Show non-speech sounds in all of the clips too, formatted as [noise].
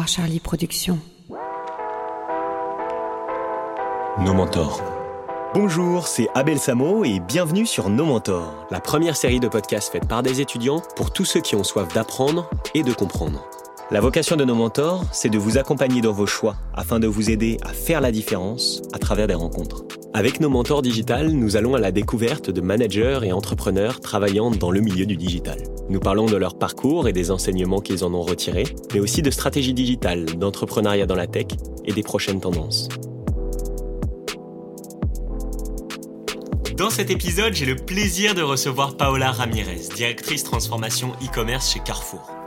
Charlie Productions. Nos mentors. Bonjour, c'est Abel Samo et bienvenue sur Nos Mentors, la première série de podcasts faite par des étudiants pour tous ceux qui ont soif d'apprendre et de comprendre. La vocation de nos mentors, c'est de vous accompagner dans vos choix afin de vous aider à faire la différence à travers des rencontres. Avec nos mentors digital, nous allons à la découverte de managers et entrepreneurs travaillant dans le milieu du digital. Nous parlons de leur parcours et des enseignements qu'ils en ont retirés, mais aussi de stratégies digitales, d'entrepreneuriat dans la tech et des prochaines tendances. Dans cet épisode, j'ai le plaisir de recevoir Paola Ramirez, directrice transformation e-commerce chez Carrefour.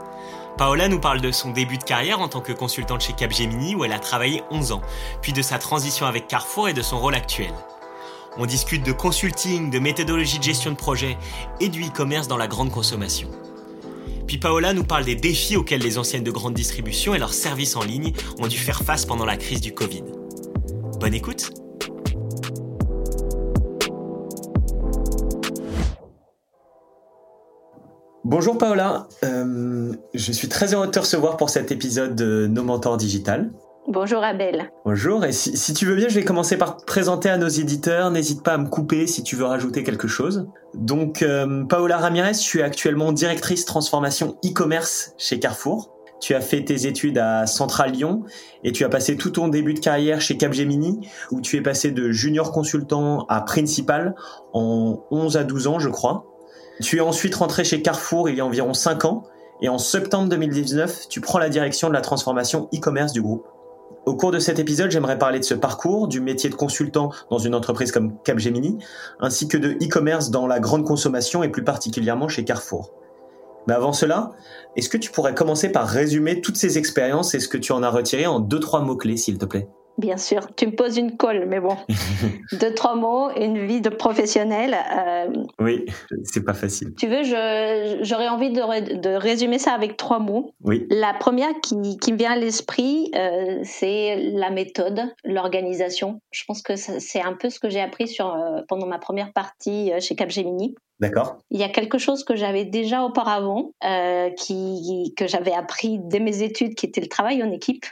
Paola nous parle de son début de carrière en tant que consultante chez Capgemini où elle a travaillé 11 ans, puis de sa transition avec Carrefour et de son rôle actuel. On discute de consulting, de méthodologie de gestion de projet et du e-commerce dans la grande consommation. Puis Paola nous parle des défis auxquels les anciennes de grande distribution et leurs services en ligne ont dû faire face pendant la crise du Covid. Bonne écoute Bonjour Paola, euh, je suis très heureux de te recevoir pour cet épisode de Nos Mentors Digital. Bonjour Abel. Bonjour, et si, tu veux bien, je vais commencer par te présenter à nos éditeurs. N'hésite pas à me couper si tu veux rajouter quelque chose. Donc, euh, Paola Ramirez, je suis actuellement directrice transformation e-commerce chez Carrefour. Tu as fait tes études à Central Lyon et tu as passé tout ton début de carrière chez Capgemini où tu es passé de junior consultant à principal en 11 à 12 ans, je crois. Tu es ensuite rentré chez Carrefour il y a environ 5 ans et en septembre 2019, tu prends la direction de la transformation e-commerce du groupe. Au cours de cet épisode, j'aimerais parler de ce parcours, du métier de consultant dans une entreprise comme Capgemini, ainsi que de e-commerce dans la grande consommation et plus particulièrement chez Carrefour. Mais avant cela, est-ce que tu pourrais commencer par résumer toutes ces expériences et ce que tu en as retiré en deux, trois mots-clés, s'il te plaît? Bien sûr, tu me poses une colle, mais bon, [laughs] deux trois mots, une vie de professionnel. Euh, oui, c'est pas facile. Tu veux, j'aurais envie de, de, résumer ça avec trois mots. Oui. La première qui, qui me vient à l'esprit, euh, c'est la méthode, l'organisation. Je pense que c'est un peu ce que j'ai appris sur euh, pendant ma première partie chez Capgemini. D'accord. Il y a quelque chose que j'avais déjà auparavant, qui, que j'avais appris dès mes études, qui était le travail en équipe.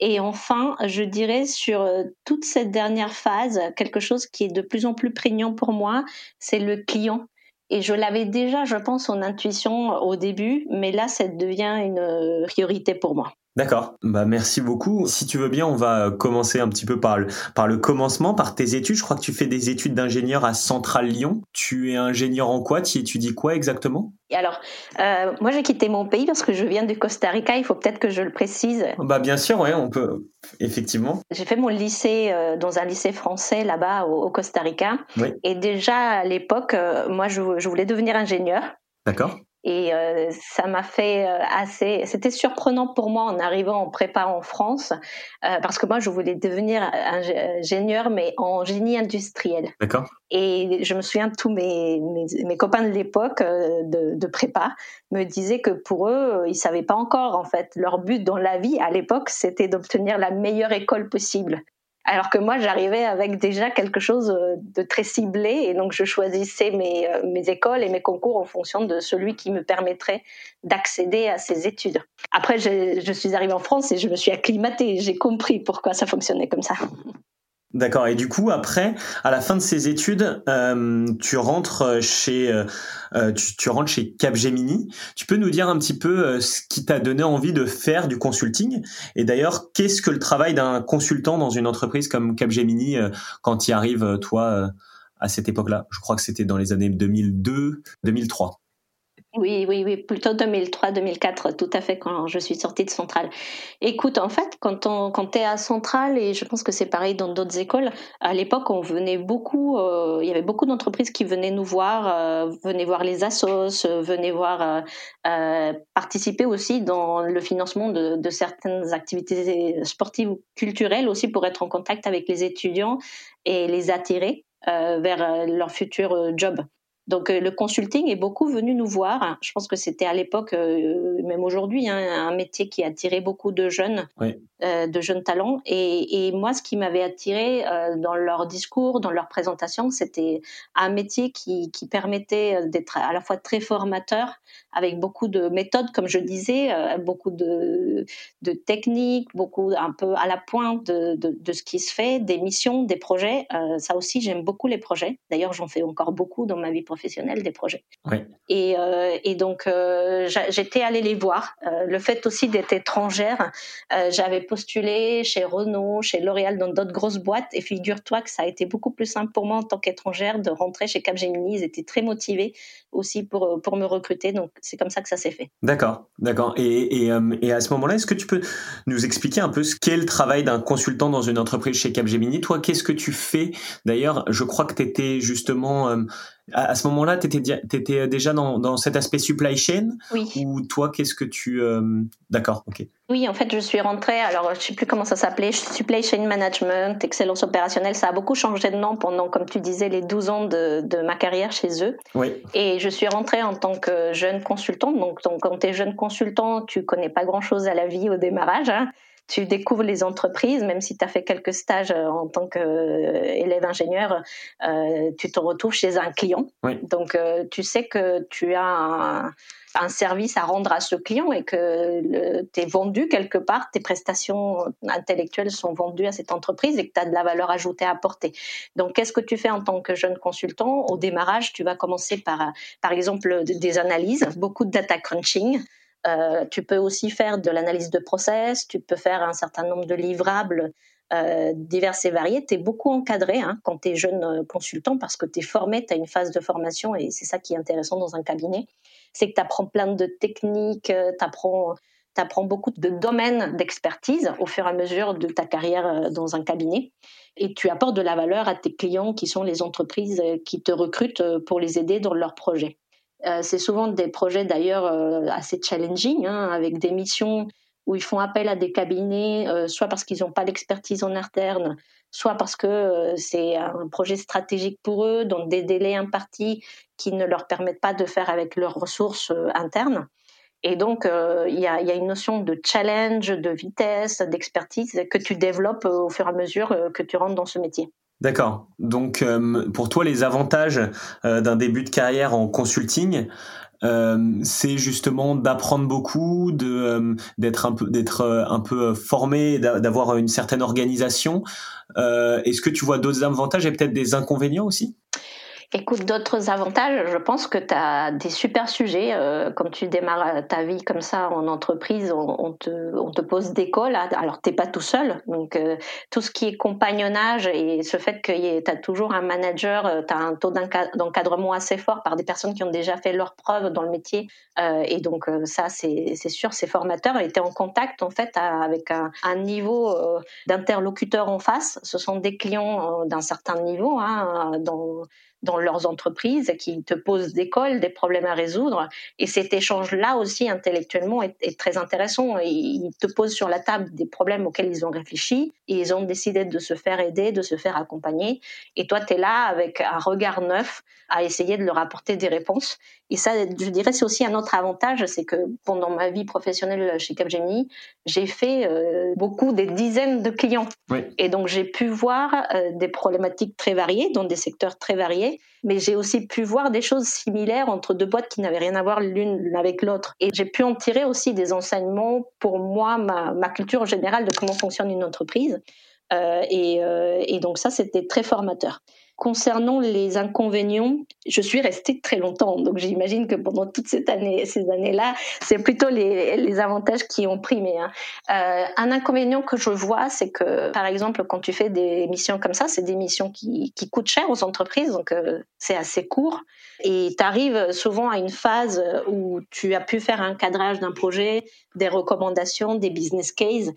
Et enfin, je dirais sur euh, toute cette dernière phase, quelque chose qui est de plus en plus prégnant pour moi, c'est le client. Et je l'avais déjà, je pense, en intuition au début, mais là, ça devient une euh, priorité pour moi. D'accord. Bah merci beaucoup. Si tu veux bien, on va commencer un petit peu par le, par le commencement, par tes études. Je crois que tu fais des études d'ingénieur à Central Lyon. Tu es ingénieur en quoi? Tu étudies quoi exactement? Alors, euh, moi j'ai quitté mon pays parce que je viens du Costa Rica. Il faut peut-être que je le précise. Bah bien sûr, ouais, on peut effectivement. J'ai fait mon lycée euh, dans un lycée français là-bas au, Costa Rica. Et déjà à l'époque, euh, moi je, je voulais devenir ingénieur. D'accord. Et euh, ça m'a fait euh, assez. C'était surprenant pour moi en arrivant en prépa en France, euh, parce que moi je voulais devenir ingénieur, mais en génie industriel. D'accord. Et je me souviens tous mes, mes, mes copains de l'époque de, de, prépa me disaient que pour eux, ils savaient pas encore en fait. Leur but dans la vie à l'époque, c'était d'obtenir la meilleure école possible. Alors que moi, j'arrivais avec déjà quelque chose euh, de très ciblé et donc je choisissais euh, mes écoles et mes concours en fonction de celui qui me permettrait d'accéder à ces études. Après, je suis arrivée en France et je me suis acclimatée. J'ai compris pourquoi ça fonctionnait comme ça. D'accord. Et du coup, après, à la fin de ces études, euh, tu rentres chez euh, euh, tu, rentres chez Capgemini. Tu peux nous dire un petit peu ce qui t'a donné envie de faire du consulting? Et d'ailleurs, qu'est-ce que le travail d'un consultant dans une entreprise comme Capgemini quand tu y arrives, toi, à cette époque-là? Je crois que c'était dans les années 2002, 2003. Oui, oui, oui, plutôt 2003-2004, tout à fait, quand je suis sortie de Centrale. Écoute, en fait, quand, on, quand à Centrale, et je pense que c'est pareil dans d'autres écoles, à l'époque, on venait beaucoup, euh, il y avait beaucoup d'entreprises qui venaient nous voir, euh, venaient voir les assos, venaient voir, euh, participer aussi dans le financement de, de certaines activités sportives ou culturelles aussi pour être en contact avec les étudiants et les attirer vers leur futur job. Donc le consulting est beaucoup venu nous voir. Je pense que c'était à l'époque, même aujourd'hui, hein, un métier qui attirait beaucoup de jeunes, de jeunes talents. Et, et moi, ce qui m'avait attiré dans leur discours, dans leur présentation, c'était un métier qui, qui permettait d'être à la fois très formateur, avec beaucoup de méthodes, comme je disais, beaucoup de, de techniques, beaucoup un peu à la pointe de, de, de ce qui se fait, des missions, des projets. Euh, ça aussi, j'aime beaucoup les projets. D'ailleurs, j'en fais encore beaucoup dans ma vie professionnelle, des projets. Et, euh, et, donc, euh, j'étais allée les voir. le fait aussi d'être étrangère, j'avais postulé chez Renault, chez L'Oréal, dans d'autres grosses boîtes. Et figure-toi que ça a été beaucoup plus simple pour moi en tant qu'étrangère de rentrer chez Capgemini. Ils étaient très motivés aussi pour, pour me recruter. Donc, c'est comme ça que ça s'est fait. D'accord, d'accord. Et, et, et à ce moment-là, est-ce que tu peux nous expliquer un peu ce qu'est le travail d'un consultant dans une entreprise chez Capgemini? Toi, qu'est-ce que tu fais? D'ailleurs, je crois que tu étais justement euh, à, ce moment-là, tu étais, étais, déjà dans, dans, cet aspect supply chain Oui. Ou toi, qu'est-ce que tu... Euh, d'accord, ok. Oui, en fait, je suis rentrée, alors je sais plus comment ça s'appelait, supply chain management, excellence opérationnelle, ça a beaucoup changé de nom pendant, comme tu disais, les 12 ans de, de ma carrière chez eux. Oui. Et je suis rentrée en tant que jeune consultante. Donc, donc quand tu es jeune consultant, tu connais pas grand-chose à la vie au démarrage. Hein tu découvres les entreprises, même si tu as fait quelques stages euh, en tant qu'élève euh, ingénieur, euh, tu te retrouves chez un client. Donc, tu sais que tu as un, un, service à rendre à ce client et que tu es vendu quelque part, tes prestations intellectuelles sont vendues à cette entreprise et que tu as de la valeur ajoutée à apporter. Donc, qu'est-ce que tu fais en tant que jeune consultant? Au démarrage, tu vas commencer par, par exemple, des analyses, beaucoup de data crunching. Euh, tu peux aussi faire de l'analyse de process, tu peux faire un certain nombre de livrables euh, divers et variés. Tu es beaucoup encadré hein, quand tu es jeune euh, consultant parce que tu es formé, tu as une phase de formation et c'est ça qui est intéressant dans un cabinet. C'est que tu apprends plein de techniques, tu apprends, apprends, beaucoup de domaines d'expertise au fur et à mesure de ta carrière dans un cabinet et tu apportes de la valeur à tes clients qui sont les entreprises qui te recrutent pour les aider dans leurs projets. Euh, c'est souvent des projets d'ailleurs euh, assez challenging, hein, avec des missions où ils font appel à des cabinets, euh, soit parce qu'ils n'ont pas l'expertise en interne, soit parce que c'est un projet stratégique pour eux, dans des délais impartis qui ne leur permettent pas de faire avec leurs ressources internes. Et donc, il y, a, y, a, une notion de challenge, de vitesse, d'expertise que tu développes au fur et à mesure que tu rentres dans ce métier. D'accord. Donc euh, pour toi, les avantages euh, d'un début de carrière en consulting, euh, c'est justement d'apprendre beaucoup, d'être un peu d'être un peu formé, d'avoir une certaine organisation. Est-ce que tu vois d'autres avantages et peut-être des inconvénients aussi? Écoute, d'autres avantages, je pense que tu as des super sujets. Euh, quand tu démarres ta vie comme ça en entreprise, on, te, on te, pose des calls. Alors, t'es pas tout seul. Donc, euh, tout ce qui est compagnonnage et ce fait que tu as toujours un manager, euh, tu as un taux d'encadrement assez fort par des personnes qui ont déjà fait leurs preuves dans le métier. et donc, ça, c'est sûr, c'est formateur. Et tu es en contact, en fait, avec un, un niveau d'interlocuteur en face. Ce sont des clients d'un certain niveau, hein, dans dans leurs entreprises, qui te posent des cols, des problèmes à résoudre. Et cet échange-là aussi, intellectuellement, est, très intéressant. Ils te posent sur la table des problèmes auxquels ils ont réfléchi et ils ont décidé de se faire aider, de se faire accompagner. Et toi, tu es là avec un regard neuf à essayer de leur apporter des réponses. Et ça, je dirais, c'est aussi un autre avantage, c'est que pendant ma vie professionnelle chez Capgemini, j'ai fait euh, beaucoup des dizaines de clients. Et donc, j'ai pu voir euh, des problématiques très variées, dans des secteurs très variés, mais j'ai aussi pu voir des choses similaires entre deux boîtes qui n'avaient rien à voir l'une avec l'autre. Et j'ai pu en tirer aussi des enseignements pour moi, ma, ma culture générale de comment fonctionne une entreprise. Euh, et, euh, et, donc ça, c'était très formateur. Concernant les inconvénients, je suis restée très longtemps, donc j'imagine que pendant toutes cette année, ces années-là, c'est plutôt les, avantages qui ont primé. Hein. Euh, un inconvénient que je vois, c'est que, par exemple, quand tu fais des missions comme ça, c'est des missions qui, qui, coûtent cher aux entreprises, donc euh, c'est assez court, et tu arrives souvent à une phase où tu as pu faire un cadrage d'un projet, des recommandations, des business cases,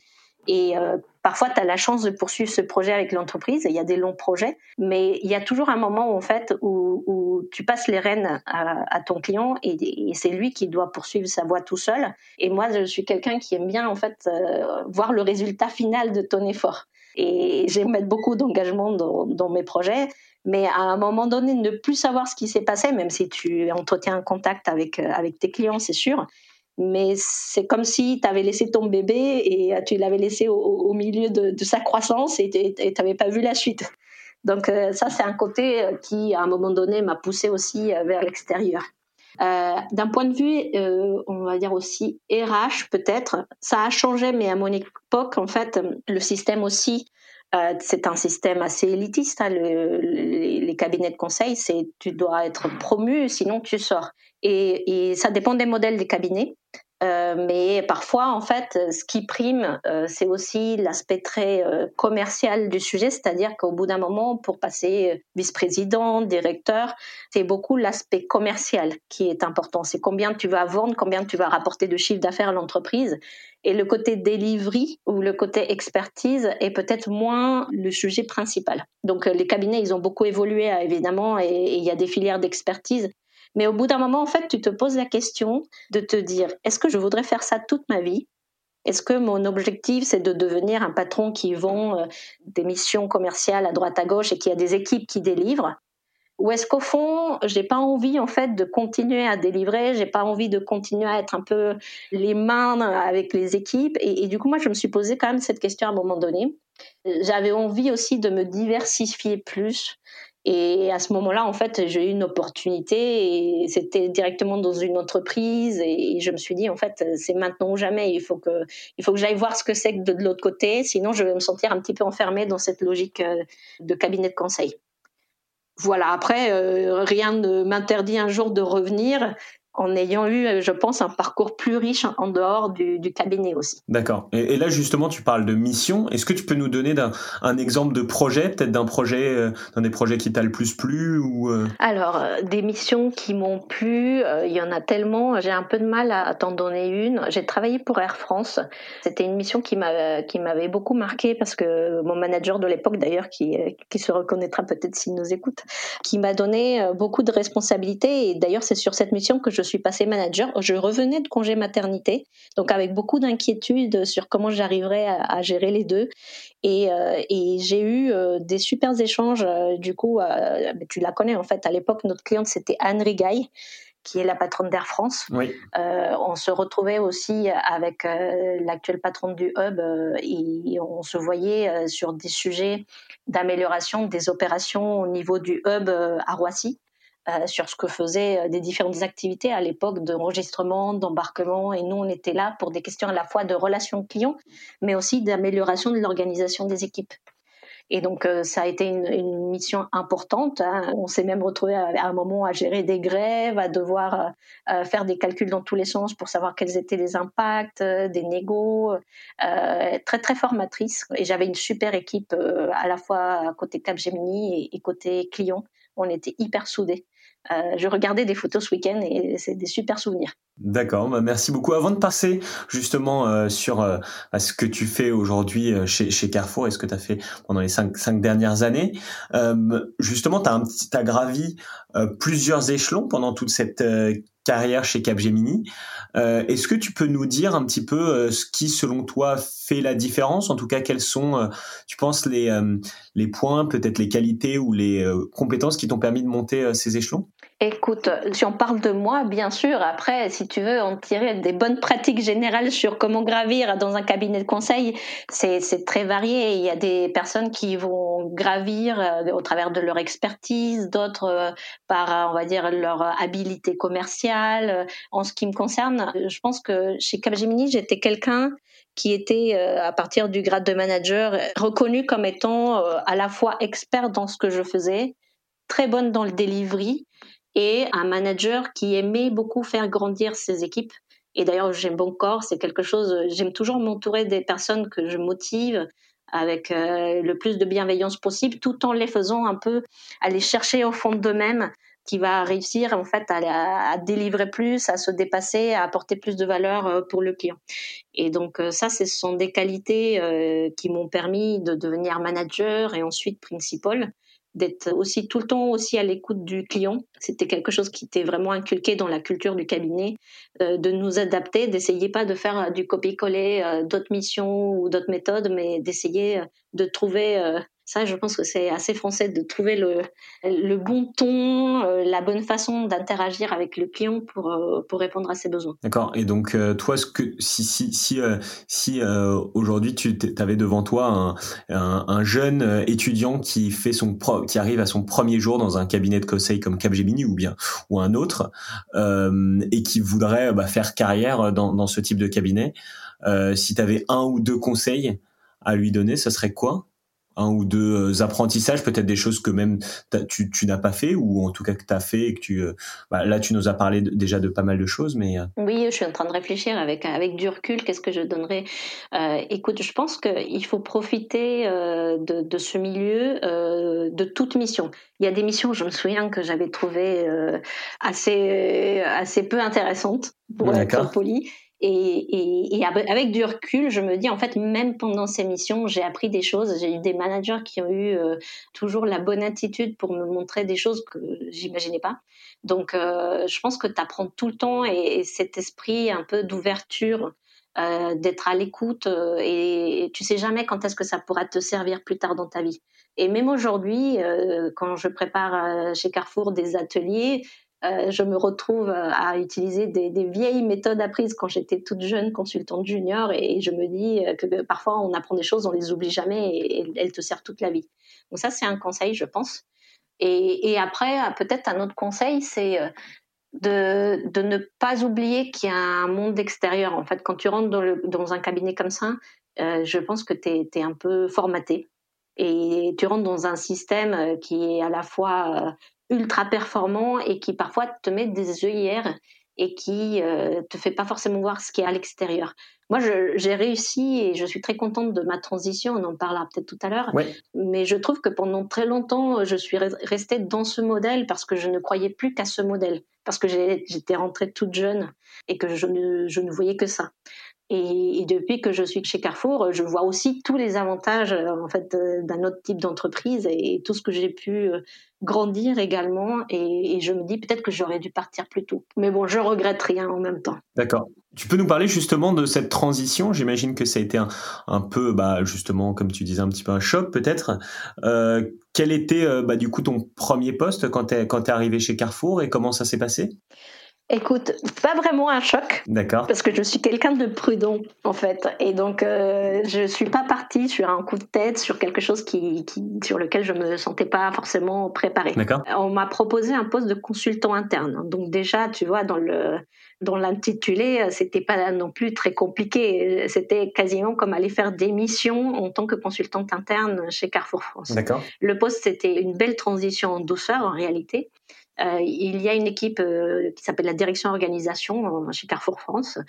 et euh, parfois, tu as la chance de poursuivre ce projet avec l'entreprise. Il y a des longs projets, mais il y a toujours un moment en fait où, tu passes les rênes à, ton client et, c'est lui qui doit poursuivre sa voie tout seul. Et moi, je suis quelqu'un qui aime bien en fait euh, voir le résultat final de ton effort. et j'aime mettre beaucoup d'engagement dans, mes projets. Mais à un moment donné, ne plus savoir ce qui s'est passé, même si tu entretiens un contact avec, avec tes clients, c'est sûr, mais c'est comme si tu avais laissé ton bébé et tu l'avais laissé au, milieu de, sa croissance et tu n'avais pas vu la suite. Donc euh, ça, c'est un côté euh, qui, à un moment donné, m'a poussé aussi euh, vers l'extérieur. D'un point de vue, on va dire aussi RH peut-être, ça a changé, mais à mon époque, en fait, le système aussi, euh, c'est un système assez élitiste. Hein, le, les, les, cabinets de conseil, c'est tu dois être promu, sinon tu sors. Et, et ça dépend des modèles des cabinets. Euh, mais parfois, en fait, ce qui prime, euh, c'est aussi l'aspect très euh, commercial du sujet, c'est-à-dire qu'au bout d'un moment, pour passer vice-président, directeur, c'est beaucoup l'aspect commercial qui est important. C'est combien tu vas vendre, combien tu vas rapporter de chiffre d'affaires à l'entreprise. Et le côté delivery ou le côté expertise est peut-être moins le sujet principal. Donc les cabinets, ils ont beaucoup évolué évidemment et il y a des filières d'expertise mais au bout d'un moment, en fait, tu te poses la question de te dire, est-ce que je voudrais faire ça toute ma vie? Est-ce que mon objectif, c'est de devenir un patron qui vend euh, des missions commerciales à droite à gauche et qui a des équipes qui délivrent? Ou est-ce qu'au fond, j'ai pas envie en fait de continuer à délivrer, j'ai pas envie de continuer à être un peu les mains avec les équipes? Et, et, du coup moi je me suis posé quand même cette question à un moment donné. J'avais envie aussi de me diversifier plus et à ce moment-là, en fait, j'ai eu une opportunité et c'était directement dans une entreprise et je me suis dit, en fait, c'est maintenant ou jamais. Il faut que, il faut que j'aille voir ce que c'est de, de l'autre côté, sinon je vais me sentir un petit peu enfermée dans cette logique euh, de cabinet de conseil. Voilà. Après, euh, rien ne m'interdit un jour de revenir en ayant eu, euh, je pense, un parcours plus riche en dehors du, du cabinet aussi. D'accord. Et, et, là, justement, tu parles de mission. Est-ce que tu peux nous donner un, un, exemple de projet, peut-être d'un projet, euh, d'un des projets qui t'a le plus plu ou euh... Alors, euh, des missions qui m'ont plu, il y en a tellement. J'ai un peu de mal à, à t'en donner une. J'ai travaillé pour Air France. C'était une mission qui m'a qui m'avait beaucoup marqué parce que mon manager de l'époque, d'ailleurs, qui qui se reconnaîtra peut-être s'il nous écoute, qui m'a donné beaucoup de responsabilités. Et d'ailleurs, c'est sur cette mission que je je suis passée manager. Je revenais de congé maternité, donc avec beaucoup d'inquiétudes sur comment j'arriverais à, à, gérer les deux. Et, euh, et j'ai eu euh, des super échanges. Euh, du coup, tu la connais en fait. À l'époque, notre cliente c'était Anne Rigaille qui est la patronne d'Air France. Oui. Euh, on se retrouvait aussi avec euh, l'actuelle patronne du hub euh, et on se voyait sur des sujets d'amélioration des opérations au niveau du hub à Roissy. Euh, sur ce que faisaient euh, des différentes activités à l'époque d'enregistrement, d'embarquement. Et nous, on était là pour des questions à la fois de relations clients, mais aussi d'amélioration de l'organisation des équipes. Et donc, euh, ça a été une, mission importante. Hein. On s'est même retrouvé à, un moment à gérer des grèves, à devoir faire des calculs dans tous les sens pour savoir quels étaient les impacts, des négos. très, très formatrice. Et j'avais une super équipe à la fois côté Capgemini et, et côté client. On était hyper soudés. Euh, je regardais des photos ce week-end et c'est des super souvenirs. D'accord, bah merci beaucoup. Avant de passer justement euh, sur euh, ce que tu fais aujourd'hui euh, chez, chez, Carrefour et ce que tu as fait pendant les cinq, cinq dernières années, euh, justement, tu as, gravi euh, plusieurs échelons pendant toute cette carrière chez Capgemini. Est-ce que tu peux nous dire un petit peu ce qui, selon toi, fait la différence? En tout cas, quels sont, tu penses, les, les points, peut-être les qualités ou les compétences qui t'ont permis de monter ces échelons? Écoute, si on parle de moi, bien sûr, après, si tu veux en tirer des bonnes pratiques générales sur comment gravir dans un cabinet de conseil, c'est très varié. Il y a des personnes qui vont gravir euh, au travers de leur expertise, d'autres euh, par, euh, on va dire, leur habilité commerciale. En ce qui me concerne, je pense que chez Capgemini, j'étais quelqu'un qui était, à partir du grade de manager, reconnu comme étant à la fois expert dans ce que je faisais, très bonne dans le delivery et un manager qui aimait beaucoup faire grandir ses équipes. Et d'ailleurs, j'aime bon corps, c'est quelque chose, j'aime toujours m'entourer des personnes que je motive avec euh, le plus de bienveillance possible, tout en les faisant un peu aller chercher au fond d'eux-mêmes qui va réussir en fait à, délivrer plus, à se dépasser, à apporter plus de valeur euh, pour le client. Et donc euh, ça, ce sont des qualités qui m'ont permis de devenir manager et ensuite principal d'être aussi tout le temps aussi à l'écoute du client. C'était quelque chose qui était vraiment inculqué dans la culture du cabinet, euh, de nous adapter, d'essayer pas de faire du copier-coller d'autres missions ou d'autres méthodes, mais d'essayer de trouver ça, je pense que c'est assez français de trouver le, le bon ton, euh, la bonne façon d'interagir avec le client pour, euh, pour répondre à ses besoins. D'accord. Et donc, euh, toi, ce que, si, si, si, si aujourd'hui tu avais devant toi un, un, un, jeune étudiant qui fait son pro, qui arrive à son premier jour dans un cabinet de conseil comme Capgemini ou bien ou un autre et qui voudrait bah, faire carrière dans, dans ce type de cabinet, si tu avais un ou deux conseils à lui donner, ce serait quoi? Un ou deux euh, apprentissages, peut-être des choses que même tu, tu n'as pas fait ou en tout cas que tu as fait et que tu euh, bah, là tu nous as parlé déjà de pas mal de choses mais euh. oui je suis en train de réfléchir avec avec du recul qu'est-ce que je donnerais. Euh, écoute je pense qu'il faut profiter euh, de, de, ce milieu euh, de toute mission. Il y a des missions je me souviens que j'avais trouvé assez assez peu intéressantes pour être poli et, avec du recul, je me dis en fait, même pendant ces missions, j'ai appris des choses. J'ai eu des managers qui ont eu euh, toujours la bonne attitude pour me montrer des choses que j'imaginais pas. Donc, euh, je pense que tu apprends tout le temps et, cet esprit un peu d'ouverture, euh, d'être à l'écoute et, tu sais jamais quand est-ce que ça pourra te servir plus tard dans ta vie. Et même aujourd'hui, quand je prépare chez Carrefour des ateliers, euh, je me retrouve euh, à utiliser des, vieilles méthodes apprises quand j'étais toute jeune consultante junior et je me dis euh, que parfois on apprend des choses, on les oublie jamais et, elles te servent toute la vie. Donc ça c'est un conseil je pense. Et, après peut-être un autre conseil c'est de, ne pas oublier qu'il y a un monde extérieur. En fait, quand tu rentres dans, un cabinet comme ça, je pense que tu es, un peu formaté. Et tu rentres dans un système qui est à la fois ultra performant et qui parfois te met des œillères et qui euh, te fait pas forcément voir ce qui est à l'extérieur. Moi, j'ai réussi et je suis très contente de ma transition. On en parlera peut-être tout à l'heure. Mais je trouve que pendant très longtemps, je suis restée dans ce modèle parce que je ne croyais plus qu'à ce modèle, parce que j'étais rentrée toute jeune et que je ne, je ne voyais que ça. Et, depuis que je suis chez Carrefour, je vois aussi tous les avantages en fait d'un autre type d'entreprise et tout ce que j'ai pu euh, grandir également. Et, je me dis peut-être que j'aurais dû partir plus tôt. Mais bon, je regrette rien en même temps. D'accord. Tu peux nous parler justement de cette transition? J'imagine que ça a été un, peu, bah, justement, comme tu disais, un petit peu un choc peut-être. Euh, quel était euh, bah, du coup ton premier poste quand tu es arrivé chez Carrefour et comment ça s'est passé? Écoute, pas vraiment un choc. D'accord. Parce que je suis quelqu'un de prudent, en fait. Et donc, euh, je suis pas partie sur un coup de tête, sur quelque chose qui, qui sur lequel je me sentais pas forcément préparée. D'accord. On m'a proposé un poste de consultant interne. Donc, déjà, tu vois, dans le, dans l'intitulé, c'était pas non plus très compliqué. C'était quasiment comme aller faire des missions en tant que consultante interne chez Carrefour France. D'accord. Le poste, c'était une belle transition en douceur, en réalité. Euh, il y a une équipe euh, qui s'appelle la direction organisation euh, chez Carrefour France.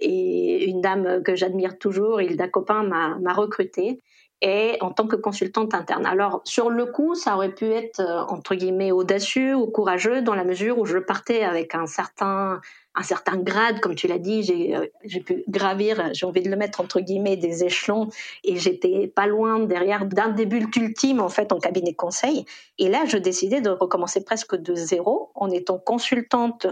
Et une dame que j'admire toujours, Hilda Copin, m'a recrutée et en tant que consultante interne. Alors sur le coup, ça aurait pu être entre guillemets audacieux ou courageux dans la mesure où je partais avec un certain un certain grade, comme tu l'as dit, j'ai euh, pu gravir, j'ai envie de le mettre entre guillemets, des échelons, et j'étais pas loin derrière d'un des bulles ultimes en fait en cabinet conseil. Et là, je décidais de recommencer presque de zéro en étant consultante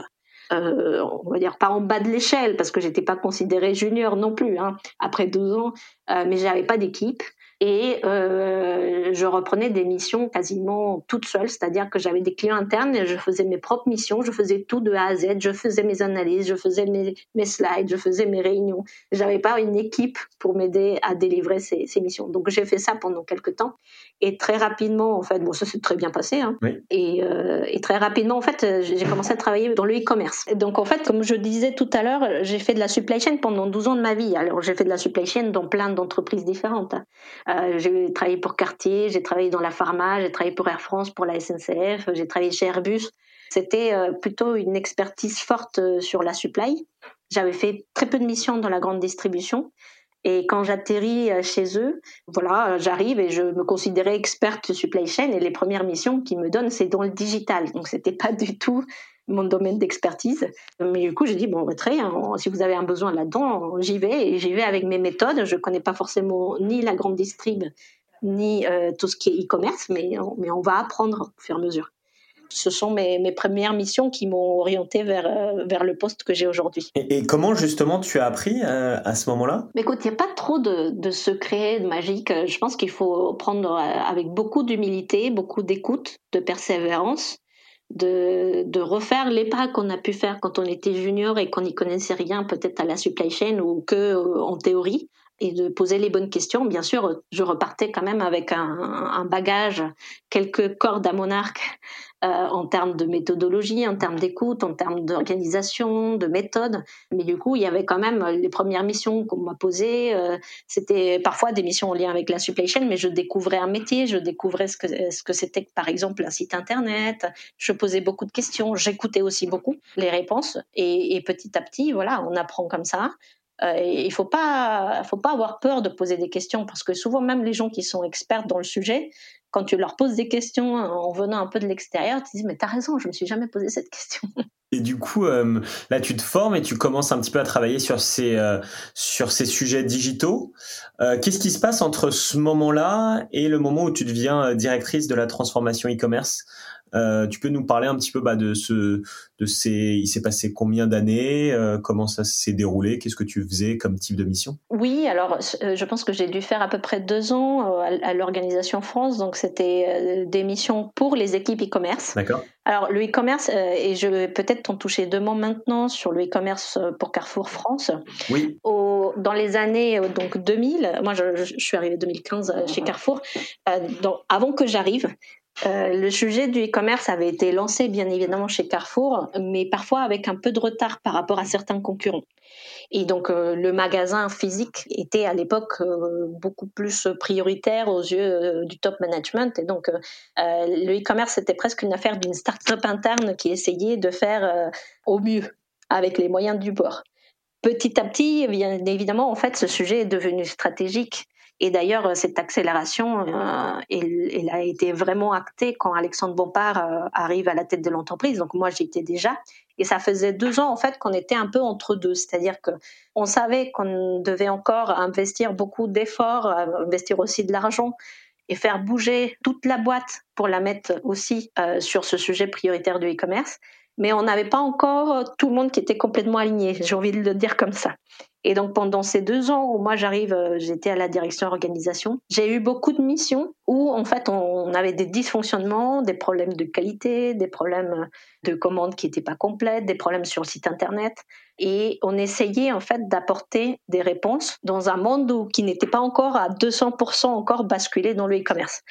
euh, on va dire pas en bas de l'échelle parce que j'étais pas considérée junior non plus hein, après deux ans, euh, mais j'avais pas d'équipe et euh, je reprenais des missions quasiment toute seule, c'est-à-dire que j'avais des clients internes et je faisais mes propres missions, je faisais tout de A à Z, je faisais mes analyses, je faisais mes, mes slides, je faisais mes réunions. J'avais pas une équipe pour m'aider à délivrer ces, ces missions. Donc j'ai fait ça pendant quelques temps et très rapidement, en fait, bon ça s'est très bien passé, hein, et, euh, et très rapidement en fait j'ai commencé à travailler dans le e-commerce. Donc en fait, comme je disais tout à l'heure, j'ai fait de la supply chain pendant 12 ans de ma vie. Alors j'ai fait de la supply chain dans plein d'entreprises différentes. Euh, j'ai travaillé pour Cartier, j'ai travaillé dans la pharma, j'ai travaillé pour Air France, pour la SNCF, j'ai travaillé chez Airbus. C'était euh, plutôt une expertise forte euh, sur la supply. J'avais fait très peu de missions dans la grande distribution. Et quand j'atterris chez eux, voilà, j'arrive et je me considérais experte supply chain et les premières missions qu'ils me donnent, c'est dans le digital. Donc c'était pas du tout mon domaine d'expertise. Mais du coup, j'ai dit, bon, bah, très bien, si vous avez un besoin là-dedans, j'y vais, et j'y vais avec mes méthodes. Je connais pas forcément ni la grande distrib, ni tout ce qui est e-commerce, mais, mais on va apprendre au fur et à mesure ce sont mes, mes premières missions qui m'ont orienté vers, euh, vers le poste que j'ai aujourd'hui. Et, comment justement tu as appris euh, à ce moment-là? Écoute, il n'y a pas trop de, de secrets, de magique. Je pense qu'il faut prendre euh, avec beaucoup d'humilité, beaucoup d'écoute, de persévérance. De, de, refaire les pas qu'on a pu faire quand on était junior et qu'on n'y connaissait rien, peut-être à la supply chain ou que en théorie, et de poser les bonnes questions. Bien sûr, je repartais quand même avec un, un bagage, quelques cordes à mon arc euh, en termes de méthodologie, en termes d'écoute, en termes d'organisation, de méthode. Mais du coup, il y avait quand même les premières missions qu'on m'a posées. Euh, c'était parfois des missions en lien avec la supply chain, mais je découvrais un métier, je découvrais ce que c'était, par exemple, un site internet. Je posais beaucoup de questions, j'écoutais aussi beaucoup les réponses, et, et petit à petit, voilà, on apprend comme ça. Euh, il faut pas, faut pas avoir peur de poser des questions parce que souvent même les gens qui sont experts dans le sujet, quand tu leur poses des questions en venant un peu de l'extérieur, tu dis mais t'as raison, je me suis jamais posé cette question. [laughs] Et du coup, euh, là, tu te formes et tu commences un petit peu à travailler sur ces euh, sur ces sujets digitaux. Qu'est-ce qui se passe entre ce moment-là et le moment où tu deviens directrice de la transformation e-commerce? Euh, tu peux nous parler un petit peu bah, de ce, de ces, il s'est passé combien d'années, euh, comment ça s'est déroulé, qu'est-ce que tu faisais comme type de mission? Oui, alors euh, je pense que j'ai dû faire à peu près deux ans à, l'organisation France, donc c'était des missions pour les équipes e-commerce. D'accord. Alors le e-commerce, et je vais peut-être t'en toucher deux mots maintenant sur le e-commerce pour Carrefour France. Oui. Au, dans les années donc 2000, moi je, je suis arrivée 2015 chez Carrefour, avant que j'arrive, euh, le sujet du e-commerce avait été lancé bien évidemment chez Carrefour, mais parfois avec un peu de retard par rapport à certains concurrents. Et donc euh, le magasin physique était à l'époque euh, beaucoup plus prioritaire aux yeux du top management. Et donc le e-commerce était presque une affaire d'une start-up interne qui essayait de faire au mieux avec les moyens du bord. Petit à petit, bien évidemment, en fait, ce sujet est devenu stratégique et d'ailleurs, euh, cette accélération, euh, elle, a été vraiment actée quand Alexandre Bompard euh, arrive à la tête de l'entreprise. Donc moi, j'y étais déjà. Et ça faisait deux ans en fait qu'on était un peu entre deux, c'est-à-dire que on savait qu'on devait encore investir beaucoup d'efforts, investir aussi de l'argent et faire bouger toute la boîte pour la mettre aussi sur ce sujet prioritaire du e-commerce. Mais on n'avait pas encore tout le monde qui était complètement aligné. J'ai envie de le dire comme ça. Et donc pendant ces deux ans où moi j'arrive, euh, j'étais à la direction organisation, j'ai eu beaucoup de missions où en fait on avait des dysfonctionnements, des problèmes de qualité, des problèmes de commandes qui n'étaient pas complètes, des problèmes sur le site internet, et on essayait en fait d'apporter des réponses dans un monde où, qui n'était pas encore à 200% encore basculé dans le e-commerce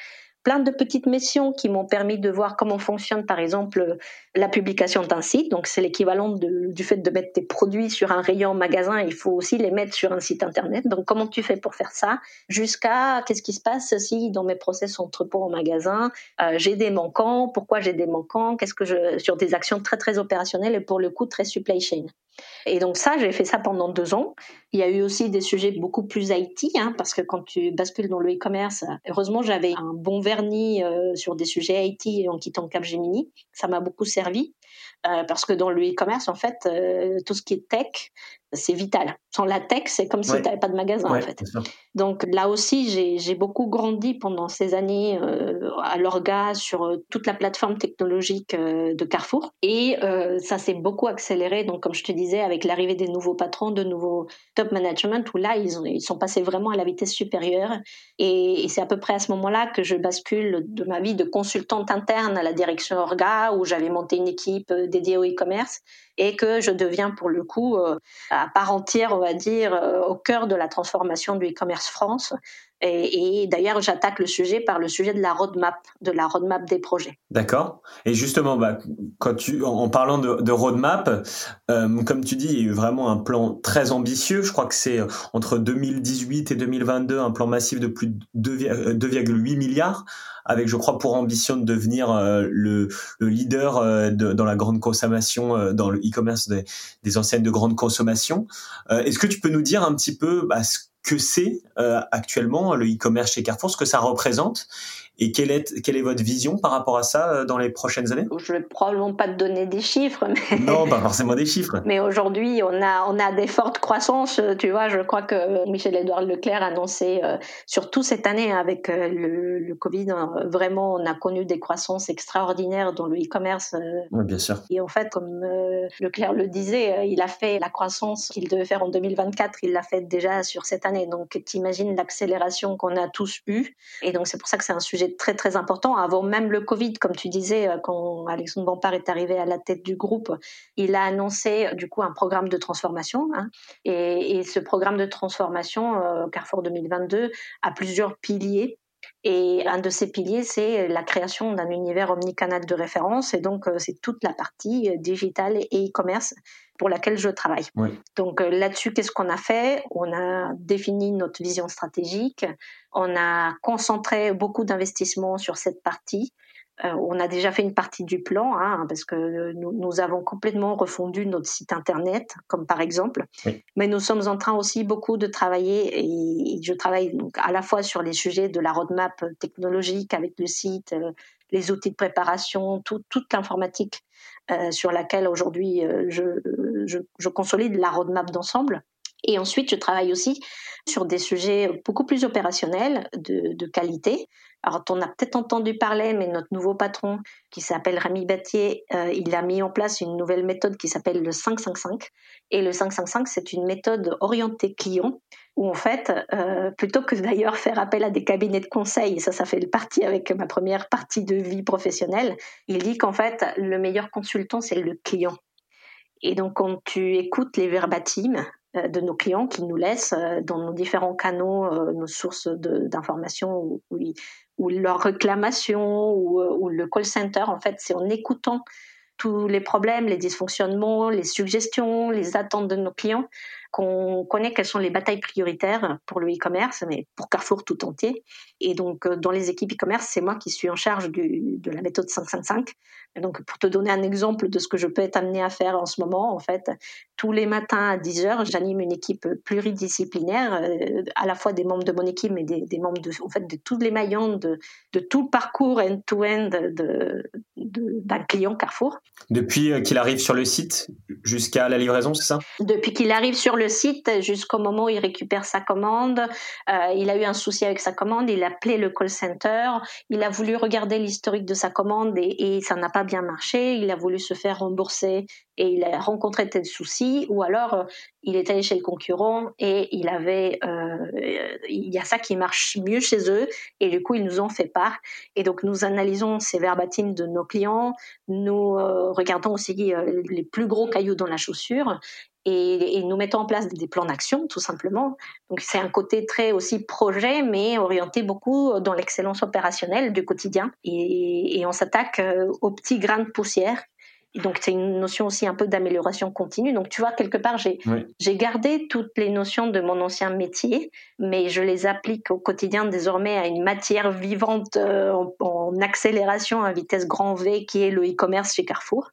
plein de petites missions qui m'ont permis de voir comment fonctionne, par exemple, la publication d'un site. Donc, c'est l'équivalent du fait de mettre tes produits sur un rayon magasin. Il faut aussi les mettre sur un site internet. Donc, comment tu fais pour faire ça? Jusqu'à qu'est-ce qui se passe si dans mes process entrepôt en magasin, euh, j'ai des manquants Pourquoi j'ai des manquants? Qu'est-ce que je sur des actions très très opérationnelles et pour le coup très supply chain. Et donc ça, j'ai fait ça pendant deux ans. Il y a eu aussi des sujets beaucoup plus IT, hein, parce que quand tu bascules dans le e-commerce, heureusement j'avais un bon vernis euh, sur des sujets IT en quittant Capgemini. Ça m'a beaucoup servi. Euh, parce que dans le e-commerce, en fait, euh, tout ce qui est tech, c'est vital. Sans la tech, c'est comme si tu n'avais pas de magasin, en fait. Donc là aussi, j'ai beaucoup grandi pendant ces années euh, à l'orga sur toute la plateforme technologique de Carrefour. Et ça s'est beaucoup accéléré, donc comme je te disais, avec l'arrivée des nouveaux patrons, de nouveaux top management, où là, ils, ils sont passés vraiment à la vitesse supérieure. Et, et c'est à peu près à ce moment-là que je bascule de ma vie de consultante interne à la direction orga, où j'avais monté une équipe dédié au e-commerce et que je deviens pour le coup euh, à part entière, on va dire, euh, au cœur de la transformation du e-commerce France. Et, d'ailleurs, j'attaque le sujet par le sujet de la roadmap, de la roadmap des projets. D'accord. Et justement, bah, quand tu, en parlant de, roadmap, euh, comme tu dis, il y a eu vraiment un plan très ambitieux. Je crois que c'est entre 2018 et 2022 un plan massif de plus de 2,8 milliards avec, je crois, pour ambition de devenir euh, le, le, leader euh, de, dans la grande consommation, euh, dans le e-commerce des, des, enseignes de grande consommation. Est-ce que tu peux nous dire un petit peu bah, ce que c'est actuellement le e-commerce chez Carrefour, ce que ça représente Et quelle est, quelle est votre vision par rapport à ça euh, dans les prochaines années? Je vais probablement pas te donner des chiffres. Mais... [laughs] Non, pas forcément des chiffres. [laughs] mais aujourd'hui, on a, on a des fortes croissances. Tu vois, je crois que Michel-Édouard Leclerc a annoncé, euh, surtout cette année avec le, le Covid, hein, vraiment, on a connu des croissances extraordinaires dans le e-commerce. Oui, bien sûr. Et en fait, comme Leclerc le disait, il a fait la croissance qu'il devait faire en 2024, il l'a fait déjà sur cette année. Donc, t'imagines l'accélération qu'on a tous eue. Et donc, c'est pour ça que c'est un sujet très, très important. Avant même le Covid, comme tu disais, euh, quand Alexandre Bompard est arrivé à la tête du groupe, il a annoncé, du coup, un programme de transformation. Hein. Et, ce programme de transformation, euh, Carrefour 2022, a plusieurs piliers. Et un de ces piliers, c'est la création d'un univers omnicanal de référence. Et donc, euh, c'est toute la partie digitale et e-commerce pour laquelle je travaille. Donc euh, là-dessus, qu'est-ce qu'on a fait? On a défini notre vision stratégique, on a concentré beaucoup d'investissements sur cette partie. Euh, on a déjà fait une partie du plan, hein, parce que nous, avons complètement refondu notre site internet, comme par exemple. Mais nous sommes en train aussi beaucoup de travailler, et, je travaille donc à la fois sur les sujets de la roadmap technologique avec le site, euh, les outils de préparation, toute l'informatique euh, sur laquelle aujourd'hui je, je, consolide la roadmap d'ensemble. Et ensuite, je travaille aussi sur des sujets beaucoup plus opérationnels de, qualité. Alors, on a peut-être entendu parler, mais notre nouveau patron, qui s'appelle Rémi Battier, euh, il a mis en place une nouvelle méthode qui s'appelle le 555. Et le 555, c'est une méthode orientée client, où en fait, euh, plutôt que d'ailleurs faire appel à des cabinets de conseil, ça, ça fait partie avec ma première partie de vie professionnelle, il dit qu'en fait, le meilleur consultant, c'est le client. Et donc, quand tu écoutes les verbatims, euh, de nos clients qui nous laissent euh, dans nos différents canaux, euh, nos sources d'informations ou, ou, leurs réclamations ou, ou, le call center. En fait, c'est en écoutant tous les problèmes, les dysfonctionnements, les suggestions, les attentes de nos clients qu'on connaît quelles sont les batailles prioritaires pour le e-commerce, mais pour Carrefour tout entier. Et donc, euh, dans les équipes e-commerce, c'est moi qui suis en charge du, de la méthode 555. Et donc, pour te donner un exemple de ce que je peux être amené à faire en ce moment, en fait, tous les matins à 10 heures, j'anime une équipe pluridisciplinaire, euh, à la fois des membres de mon équipe, mais des, des membres de, en fait, de tous les maillons de, de tout le parcours end-to-end de, d'un client Carrefour. Depuis euh, qu'il arrive sur le site jusqu'à la livraison, c'est ça? Depuis qu'il arrive sur le site jusqu'au moment où il récupère sa commande. Euh, il a eu un souci avec sa commande, il a appelé le call center, il a voulu regarder l'historique de sa commande et, ça n'a pas bien marché, il a voulu se faire rembourser et il a rencontré tel souci, ou alors euh, il est allé chez le concurrent et il avait, euh, il y a ça qui marche mieux chez eux et du coup ils nous ont fait part. Et donc nous analysons ces verbatims de nos clients, nous regardons aussi les plus gros cailloux dans la chaussure et, nous mettons en place des plans d'action tout simplement. Donc c'est un côté très aussi projet, mais orienté beaucoup dans l'excellence opérationnelle du quotidien. Et, et on s'attaque aux petits grains de poussière donc c'est une notion aussi un peu d'amélioration continue. Donc tu vois, quelque part, j'ai j'ai gardé toutes les notions de mon ancien métier, mais je les applique au quotidien désormais à une matière vivante euh, en, accélération à vitesse grand V qui est le e-commerce chez Carrefour,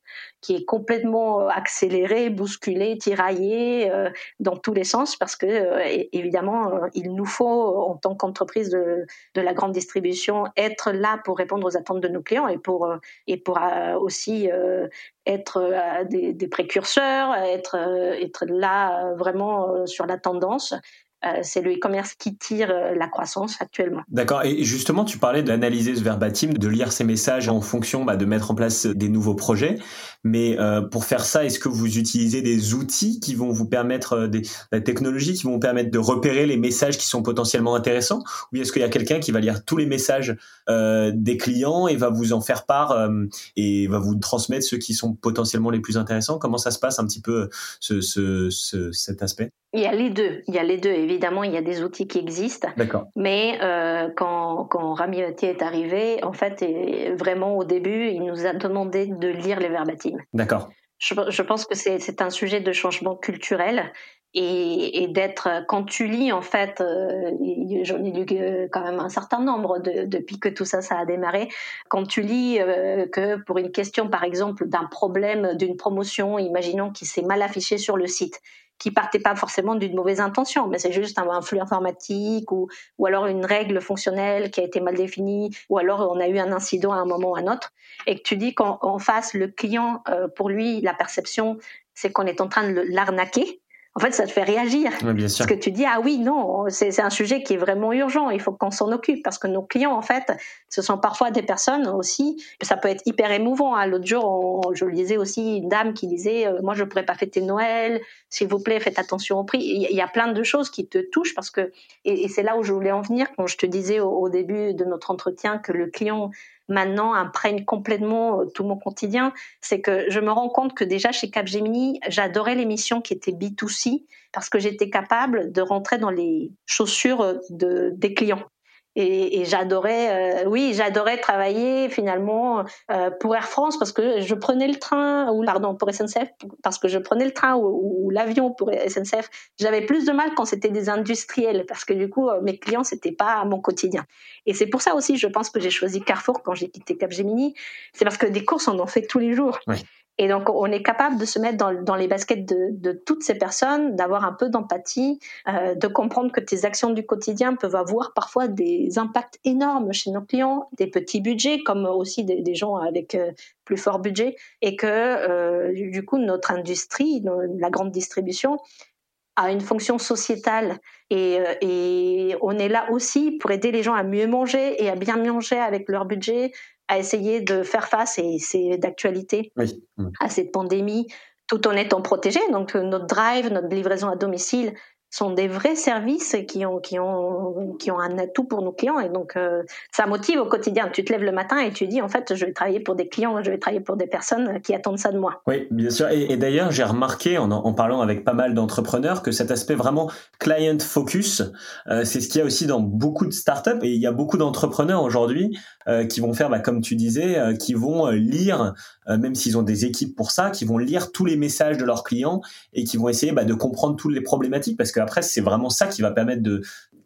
qui est complètement euh, accéléré, bousculé, tiraillé euh, dans tous les sens parce que évidemment, il nous faut en tant qu'entreprise de, la grande distribution être là pour répondre aux attentes de nos clients et pour et pour aussi être euh, des, précurseurs, être, euh, là euh, vraiment sur la tendance. C'est le e-commerce qui tire la croissance actuellement. D'accord. Et justement, tu parlais d'analyser ce verbatim, de lire ces messages en fonction bah, de mettre en place des nouveaux projets. Mais pour faire ça, est-ce que vous utilisez des outils qui vont vous permettre, des, technologies qui vont vous permettre de repérer les messages qui sont potentiellement intéressants? Ou est-ce qu'il y a quelqu'un qui va lire tous les messages des clients et va vous en faire part et va vous transmettre ceux qui sont potentiellement les plus intéressants? Comment ça se passe un petit peu ce, ce, cet aspect? Il y a les deux. Il y a les deux. Évidemment, il y a des outils qui existent. Mais euh, quand, quand Rami Vati est arrivé, en fait, vraiment au début, il nous a demandé de lire les verbatims. D'accord. Je, je, pense que c'est un sujet de changement culturel et, et d'être quand tu lis en fait euh, j'en ai lu quand même un certain nombre de, depuis que tout ça ça a démarré quand tu lis euh, que pour une question par exemple d'un problème d'une promotion imaginons qui s'est mal affiché sur le site qui partait pas forcément d'une mauvaise intention, mais c'est juste un, flux informatique ou, ou alors une règle fonctionnelle qui a été mal définie, ou alors on a eu un incident à un moment ou à un autre, et que tu dis qu'en face, le client, euh, pour lui, la perception, c'est qu'on est en train de l'arnaquer en fait, ça te fait réagir. Parce que tu dis, ah oui, non, c'est un sujet qui est vraiment urgent, il faut qu'on s'en occupe. Parce que nos clients, en fait, ce sont parfois des personnes aussi, ça peut être hyper émouvant. Hein. L'autre jour, je lisais aussi une dame qui disait, euh, moi, je ne pourrais pas fêter Noël, s'il vous plaît, faites attention au prix. Il y a plein de choses qui te touchent parce que, et, c'est là où je voulais en venir quand je te disais au début de notre entretien que le client maintenant imprègne complètement euh, tout mon quotidien, c'est que je me rends compte que déjà chez Capgemini, j'adorais l'émission qui était B2C parce que j'étais capable de rentrer dans les chaussures euh, de, des clients et, j'adorais, euh, oui, j'adorais travailler finalement euh, pour Air France parce que je prenais le train ou pardon pour SNCF parce que je prenais le train ou, l'avion pour SNCF. J'avais plus de mal quand c'était des industriels parce que du coup euh, mes clients c'était pas mon quotidien. Et c'est pour ça aussi, je pense que j'ai choisi Carrefour quand j'ai quitté Capgemini. C'est parce que des courses on en fait tous les jours. Oui. Et donc, on est capable de se mettre dans, les baskets de, toutes ces personnes, d'avoir un peu d'empathie, euh, de comprendre que tes actions du quotidien peuvent avoir parfois des impacts énormes chez nos clients, des petits budgets comme aussi des, gens avec euh, plus fort budget, et que euh, du coup, notre industrie, la grande distribution, a une fonction sociétale. Et, on est là aussi pour aider les gens à mieux manger et à bien manger avec leur budget, à essayer de faire face, et c'est d'actualité, à cette pandémie, tout en étant protégé. Donc notre drive, notre livraison à domicile, sont des vrais services qui ont, qui ont, qui ont un atout pour nos clients. Et donc, euh, ça motive au quotidien. Tu te lèves le matin et tu dis, en fait, je vais travailler pour des clients, je vais travailler pour des personnes qui attendent ça de moi. Oui, bien sûr. Et, d'ailleurs, j'ai remarqué, en, en parlant avec pas mal d'entrepreneurs, que cet aspect vraiment client focus, euh, c'est ce qu'il y a aussi dans beaucoup de startups. Et il y a beaucoup d'entrepreneurs aujourd'hui euh, qui vont faire, bah, comme tu disais, qui vont lire, même s'ils ont des équipes pour ça, qui vont lire tous les messages de leurs clients et qui vont essayer bah, de comprendre toutes les problématiques parce que après c'est vraiment ça qui va permettre de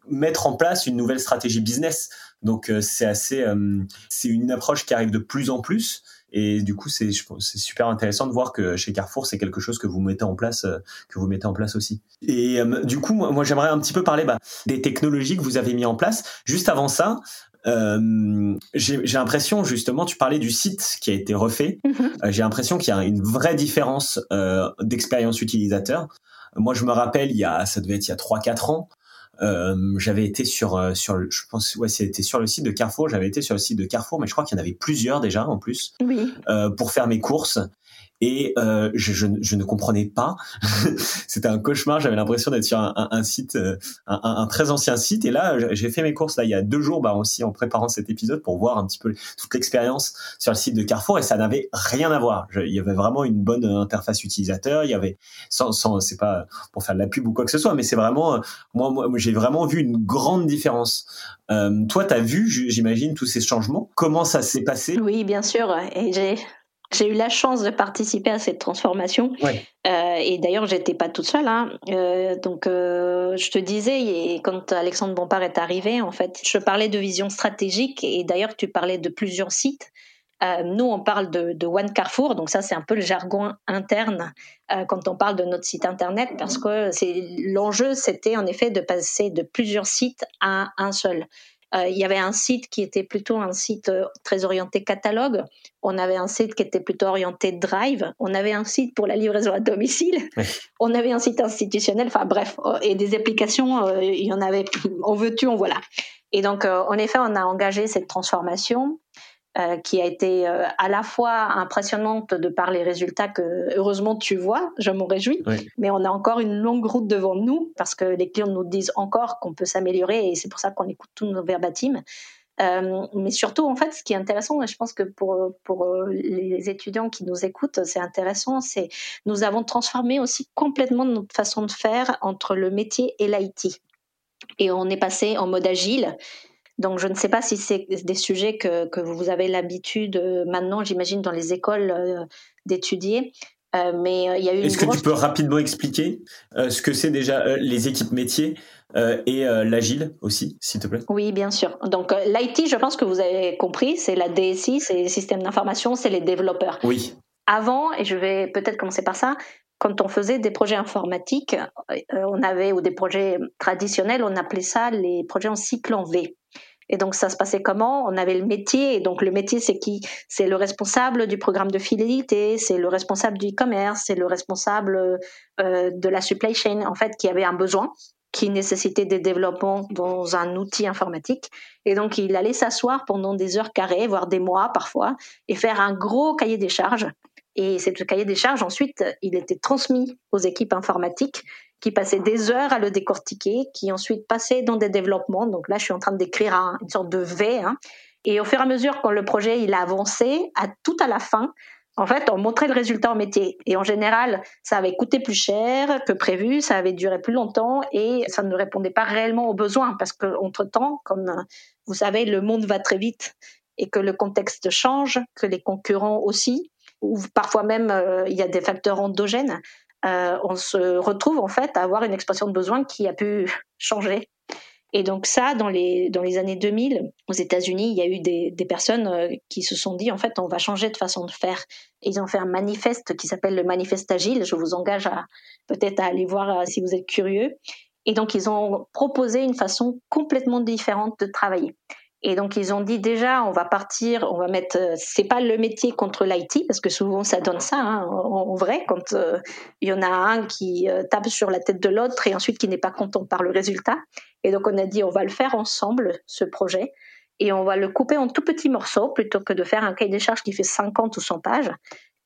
mettre en place une nouvelle stratégie business. Donc euh, c'est assez, euh, c'est une approche qui arrive de plus en plus. Et du coup, c'est super intéressant de voir que chez Carrefour, c'est quelque chose que vous mettez en place, euh, que vous mettez en place aussi. Et du coup, moi, j'aimerais un petit peu parler bah, des technologies que vous avez mis en place. Juste avant ça, euh, j'ai l'impression justement, tu parlais du site qui a été refait. Mm-hmm. j'ai l'impression qu'il y a une vraie différence euh, d'expérience utilisateur. Moi, je me rappelle, il y a, ça devait être il y a 3-4 ans, euh, j'avais été sur euh, sur je pense ouais c'était sur le site de Carrefour. J'avais été sur le site de Carrefour mais je crois qu'il y en avait plusieurs déjà en plus. Oui. euh, pour faire mes courses et euh, je, je, je, ne comprenais pas. [laughs] C'était un cauchemar. J'avais l'impression d'être sur un, site, euh, un, très ancien site. Et là, j'ai fait mes courses là il y a deux jours, bah aussi en préparant cet épisode pour voir un petit peu toute l'expérience sur le site de Carrefour et ça n'avait rien à voir. il y avait vraiment une bonne interface utilisateur. Il y avait sans, sans c'est pas pour faire de la pub ou quoi que ce soit, mais c'est vraiment moi, moi j'ai vraiment vu une grande différence. Euh, toi, tu as vu, j'imagine, tous ces changements? Comment ça s'est passé? Oui, bien sûr. Et j'ai j'ai eu la chance de participer à cette transformation. Euh, et d'ailleurs, j'étais pas toute seule. Hein. Euh, donc, euh, je te disais, et quand Alexandre Bompard est arrivé, en fait, je parlais de vision stratégique. Et d'ailleurs, tu parlais de plusieurs sites. Nous, on parle de, de, One Carrefour, donc ça, c'est un peu le jargon interne quand on parle de notre site internet, parce que c'est l'enjeu, c'était en effet de passer de plusieurs sites à un seul. Euh, il y avait un site qui était plutôt un site euh, très orienté catalogue. On avait un site qui était plutôt orienté drive. On avait un site pour la livraison à domicile. [laughs] On avait un site institutionnel. Enfin bref, euh, et des applications, il y en avait. On veut tu, on voilà. Et donc, en effet, on a engagé cette transformation. Euh, qui a été euh, à la fois impressionnante de par les résultats que heureusement tu vois, je m'en réjouis, mais on a encore une longue route devant nous parce que les clients nous disent encore qu'on peut s'améliorer et c'est pour ça qu'on écoute tous nos verbatims. Euh, mais surtout, en fait, ce qui est intéressant, et je pense que pour, pour les étudiants qui nous écoutent, c'est intéressant, c'est nous avons transformé aussi complètement notre façon de faire entre le métier et l'IT. Et on est passé en mode agile donc, je ne sais pas si c'est des sujets que, que vous avez l'habitude euh, maintenant, j'imagine, dans les écoles euh, d'étudier. Euh, mais il y a eu. Est-ce que tu peux rapidement expliquer ce que c'est déjà les équipes métiers et l'agile aussi, s'il te plaît? Oui, bien sûr. Donc l'IT, je pense que vous avez compris, c'est la DSI, c'est les systèmes d'information, c'est les développeurs. Oui. Avant, et je vais peut-être commencer par ça, quand on faisait des projets informatiques, on avait ou des projets traditionnels, on appelait ça les projets en cycle en V. Et donc ça se passait comment? On avait le métier, et donc le métier c'est qui? C'est le responsable du programme de fidélité, c'est le responsable du e-commerce, c'est le responsable euh, de la supply chain, en fait, qui avait un besoin qui nécessitait des développements dans un outil informatique. Et donc, il allait s'asseoir pendant des heures carrées, voire des mois parfois, et faire un gros cahier des charges. Et ce cahier des charges, ensuite, il était transmis aux équipes informatiques qui passaient des heures à le décortiquer, qui ensuite passaient dans des développements. Donc là, je suis en train d'écrire une sorte de V. Hein. Et au fur et à mesure, quand le projet il a à tout à la fin, en fait, on montrait le résultat au métier. Et en général, ça avait coûté plus cher que prévu, ça avait duré plus longtemps et ça ne répondait pas réellement aux besoins parce qu'entre-temps, comme vous savez, le monde va très vite et que le contexte change, que les concurrents aussi, ou parfois même euh, il y a des facteurs endogènes. Euh, on se retrouve en fait à avoir une expression de besoin qui a pu changer. Et donc ça, dans les, dans les années 2000, aux États-Unis, il y a eu des, des personnes euh, qui se sont dit, en fait, on va changer de façon de faire. ils ont fait un manifeste qui s'appelle le manifeste agile. Je vous engage à peut-être à aller voir euh, si vous êtes curieux. Et donc, ils ont proposé une façon complètement différente de travailler. Et donc ils ont dit déjà, on va partir, on va mettre, euh, c'est pas le métier contre l'IT parce que souvent ça donne ça, hein, en, vrai, quand euh, il y en a un qui euh, tape sur la tête de l'autre et ensuite qui n'est pas content par le résultat. Et donc on a dit, on va le faire ensemble ce projet et on va le couper en tout petits morceaux plutôt que de faire un cahier des charges qui fait 50 ou 100 pages.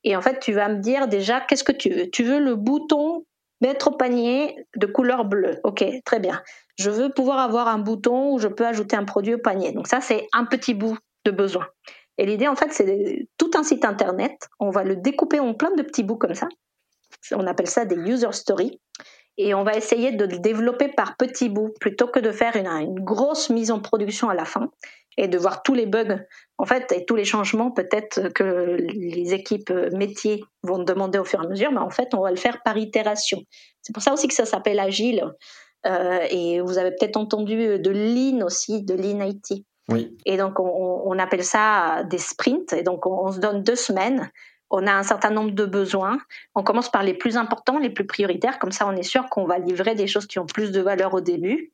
Et en fait, tu vas me dire déjà, qu'est-ce que tu veux? Tu veux le bouton mettre au panier de couleur bleue. Ok, très bien je veux pouvoir avoir un bouton où je peux ajouter un produit au panier. Donc ça, c'est un petit bout de besoin. Et l'idée, en fait, c'est tout un site internet. On va le découper en plein de petits bouts comme ça. On appelle ça des user stories. Et on va essayer de le développer par petits bouts plutôt que de faire une, une grosse mise en production à la fin et de voir tous les bugs, en fait, et tous les changements peut-être que les équipes métiers vont demander au fur et à mesure, mais en fait, on va le faire par itération. C'est pour ça aussi que ça s'appelle agile. Euh, et vous avez peut-être entendu de Lean aussi, de Lean IT. Oui. Et donc, on, appelle ça des sprints. Et donc, on, se donne deux semaines. On a un certain nombre de besoins. On commence par les plus importants, les plus prioritaires. Comme ça, on est sûr qu'on va livrer des choses qui ont plus de valeur au début.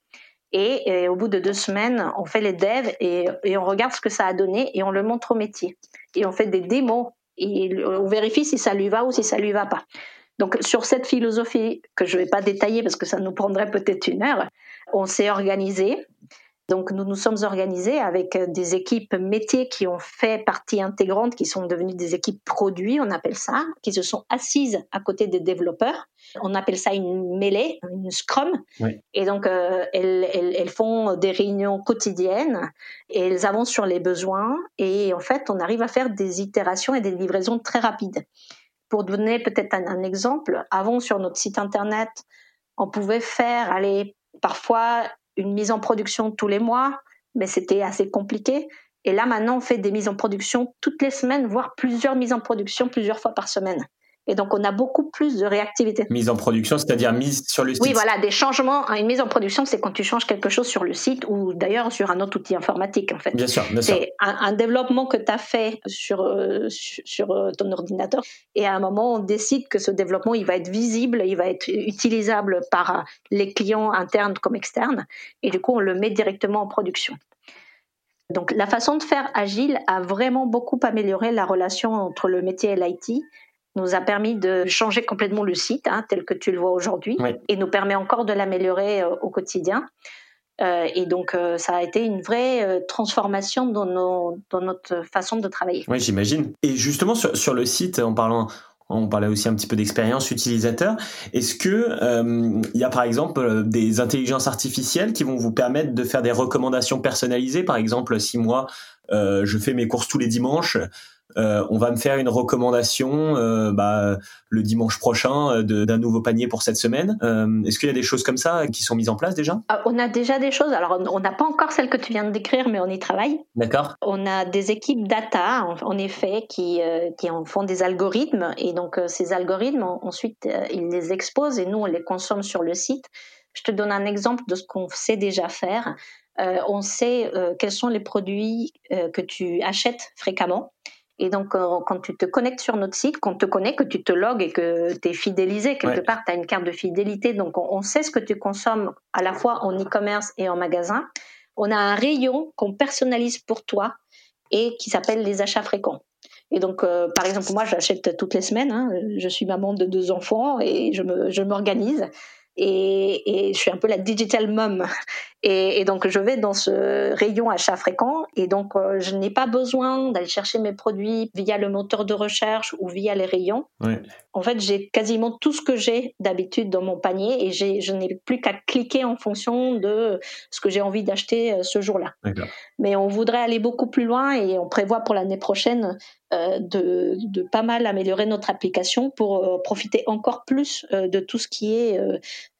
Et, au bout de deux semaines, on fait les devs et, on regarde ce que ça a donné et on le montre au métier. Et on fait des démos et on vérifie si ça lui va ou si ça lui va pas. Donc sur cette philosophie que je ne vais pas détailler parce que ça nous prendrait peut-être une heure, on s'est organisé. Donc nous nous sommes organisés avec des équipes métiers qui ont fait partie intégrante, qui sont devenues des équipes produits, on appelle ça, qui se sont assises à côté des développeurs. On appelle ça une mêlée, une scrum. Et donc euh, elles, elles, font des réunions quotidiennes et elles avancent sur les besoins. Et en fait, on arrive à faire des itérations et des livraisons très rapides. Pour donner peut-être un, exemple, avant sur notre site internet, on pouvait faire, aller parfois une mise en production tous les mois, mais c'était assez compliqué. Et là, maintenant, on fait des mises en production toutes les semaines, voire plusieurs mises en production plusieurs fois par semaine. Et donc, on a beaucoup plus de réactivité. Mise en production, c'est-à-dire mise sur le site. Oui, voilà, des changements. Une mise en production, c'est quand tu changes quelque chose sur le site ou d'ailleurs sur un autre outil informatique, en fait. Bien sûr, bien sûr. C'est un, développement que tu as fait sur, euh, sur euh, ton ordinateur. Et à un moment, on décide que ce développement, il va être visible, il va être utilisable par les clients internes comme externes. Et du coup, on le met directement en production. Donc, la façon de faire agile a vraiment beaucoup amélioré la relation entre le métier et l'IT nous a permis de changer complètement le site hein, tel que tu le vois aujourd'hui et nous permet encore de l'améliorer euh, au quotidien. Euh, et donc, euh, ça a été une vraie transformation dans, nos, dans, notre façon de travailler. Oui, j'imagine. Et justement, sur, sur, le site, en parlant, on parlait aussi un petit peu d'expérience utilisateur. Est-ce que il y a par exemple des intelligences artificielles qui vont vous permettre de faire des recommandations personnalisées? Par exemple, si moi je fais mes courses tous les dimanches, euh, on va me faire une recommandation euh, bah, le dimanche prochain euh, d'un nouveau panier pour cette semaine. Est-ce qu'il y a des choses comme ça qui sont mises en place déjà? On a déjà des choses. Alors, on n'a pas encore celle que tu viens de décrire, mais on y travaille. D'accord. On a des équipes data, en, effet, qui, qui en font des algorithmes. Et donc, ces algorithmes, ensuite, ils les exposent et nous, on les consomme sur le site. Je te donne un exemple de ce qu'on sait déjà faire. on sait quels sont les produits que tu achètes fréquemment Et donc, quand tu te connectes sur notre site, qu'on te connaît, que tu te logs et que tu es fidélisé, quelque part, tu as une carte de fidélité. Donc, on, sait ce que tu consommes à la fois en e-commerce et en magasin. On a un rayon qu'on personnalise pour toi et qui s'appelle les achats fréquents. Et donc, euh, par exemple, moi, j'achète toutes les semaines. Hein. Je suis maman de deux enfants et je m'organise et, et, je suis un peu la digital mom. Et, et, donc je vais dans ce rayon achat fréquent et donc euh, je n'ai pas besoin d'aller chercher mes produits via le moteur de recherche ou via les rayons. En fait, j'ai quasiment tout ce que j'ai d'habitude dans mon panier et je n'ai plus qu'à cliquer en fonction de ce que j'ai envie d'acheter euh, ce jour-là. Mais on voudrait aller beaucoup plus loin et on prévoit pour l'année prochaine euh, de, de, pas mal améliorer notre application pour euh, profiter encore plus de tout ce qui est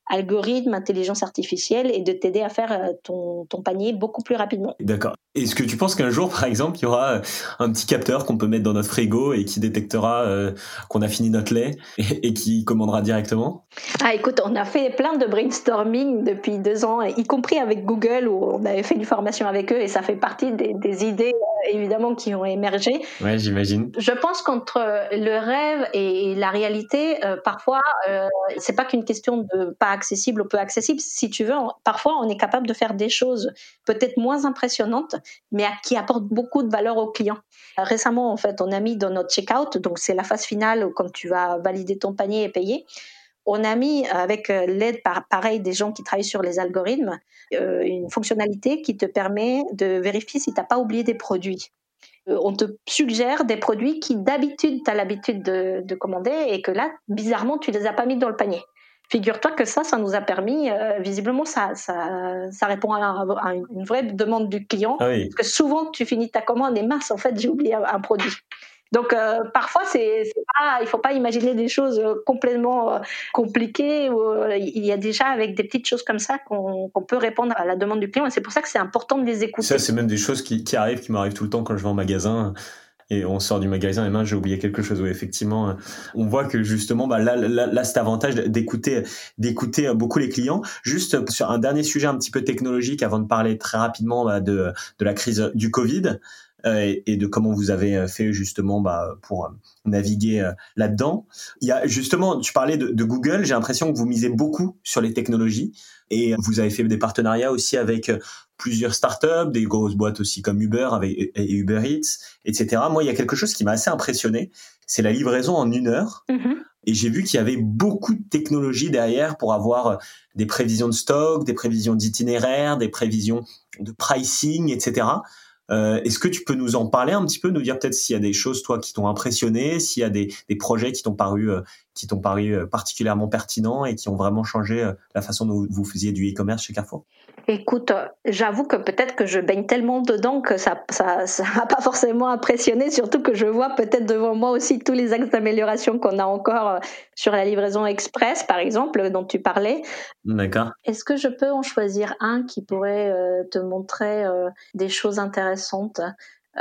algorithme, intelligence artificielle et de t'aider à faire ton, ton, panier beaucoup plus rapidement. D'accord. Est-ce que tu penses qu'un jour, par exemple, il y aura un petit capteur qu'on peut mettre dans notre frigo et qui détectera qu'on a fini notre lait et, qui commandera directement? Ah, écoute, on a fait plein de brainstorming depuis deux ans, y compris avec Google où on avait fait une formation avec eux et ça fait partie des, des idées évidemment qui ont émergé. Ouais, j'imagine. Je pense qu'entre le rêve et la réalité, euh, parfois, euh, c'est pas qu'une question de pas accessible ou peu accessible. Si tu veux, parfois, on est capable de faire des choses peut-être moins impressionnantes, mais qui apportent beaucoup de valeur aux clients. Récemment, en fait, on a mis dans notre checkout, donc c'est la phase finale quand tu vas valider ton panier et payer on a mis avec euh, l'aide par, pareil des gens qui travaillent sur les algorithmes euh, une fonctionnalité qui te permet de vérifier si tu n'as pas oublié des produits. Euh, on te suggère des produits qui d'habitude tu as l'habitude de, commander et que là, bizarrement, tu les as pas mis dans le panier. Figure-toi que ça, ça nous a permis, visiblement, ça, ça, répond à, une vraie demande du client. Ah parce que souvent, tu finis ta commande et mince, en fait, j'ai oublié un produit. Donc euh, parfois, c'est, pas, il faut pas imaginer des choses euh, complètement euh, compliquées. il y a déjà avec des petites choses comme ça qu'on, peut répondre à la demande du client. Et c'est pour ça que c'est important de les écouter. Ça, c'est même des choses qui, qui arrivent, qui m'arrivent tout le temps quand je vais en magasin et on sort du magasin et main j'ai oublié quelque chose. Oui effectivement on voit que justement bah là là, là cet avantage d'écouter d'écouter beaucoup les clients. Juste sur un dernier sujet un petit peu technologique avant de parler très rapidement bah, de la crise du Covid euh, et de comment vous avez euh, fait justement bah, pour euh, naviguer là-dedans. Il y a justement, tu parlais de Google, j'ai l'impression que vous misez beaucoup sur les technologies. Et vous avez fait des partenariats aussi avec plusieurs startups, des grosses boîtes aussi comme Uber avec, et Uber Eats, etc. Moi, il y a quelque chose qui m'a assez impressionné, c'est la livraison en une heure. Mm-hmm. Et j'ai vu qu'il y avait beaucoup de technologies derrière pour avoir des prévisions de stock, des prévisions d'itinéraire, des prévisions de pricing, etc. Euh, est-ce que tu peux nous en parler un petit peu, nous dire peut-être s'il y a des choses toi qui t'ont impressionné, s'il y a des, projets qui t'ont paru euh, qui t'ont paru euh, particulièrement pertinents et qui ont vraiment changé la façon dont vous faisiez du e-commerce chez Carrefour Écoute, j'avoue que peut-être que je baigne tellement dedans que ça ça ça m'a pas forcément impressionné, surtout que je vois peut-être devant moi aussi tous les axes d'amélioration qu'on a encore sur la livraison express, par exemple, dont tu parlais. D'accord. Est-ce que je peux en choisir un qui pourrait te montrer des choses intéressantes?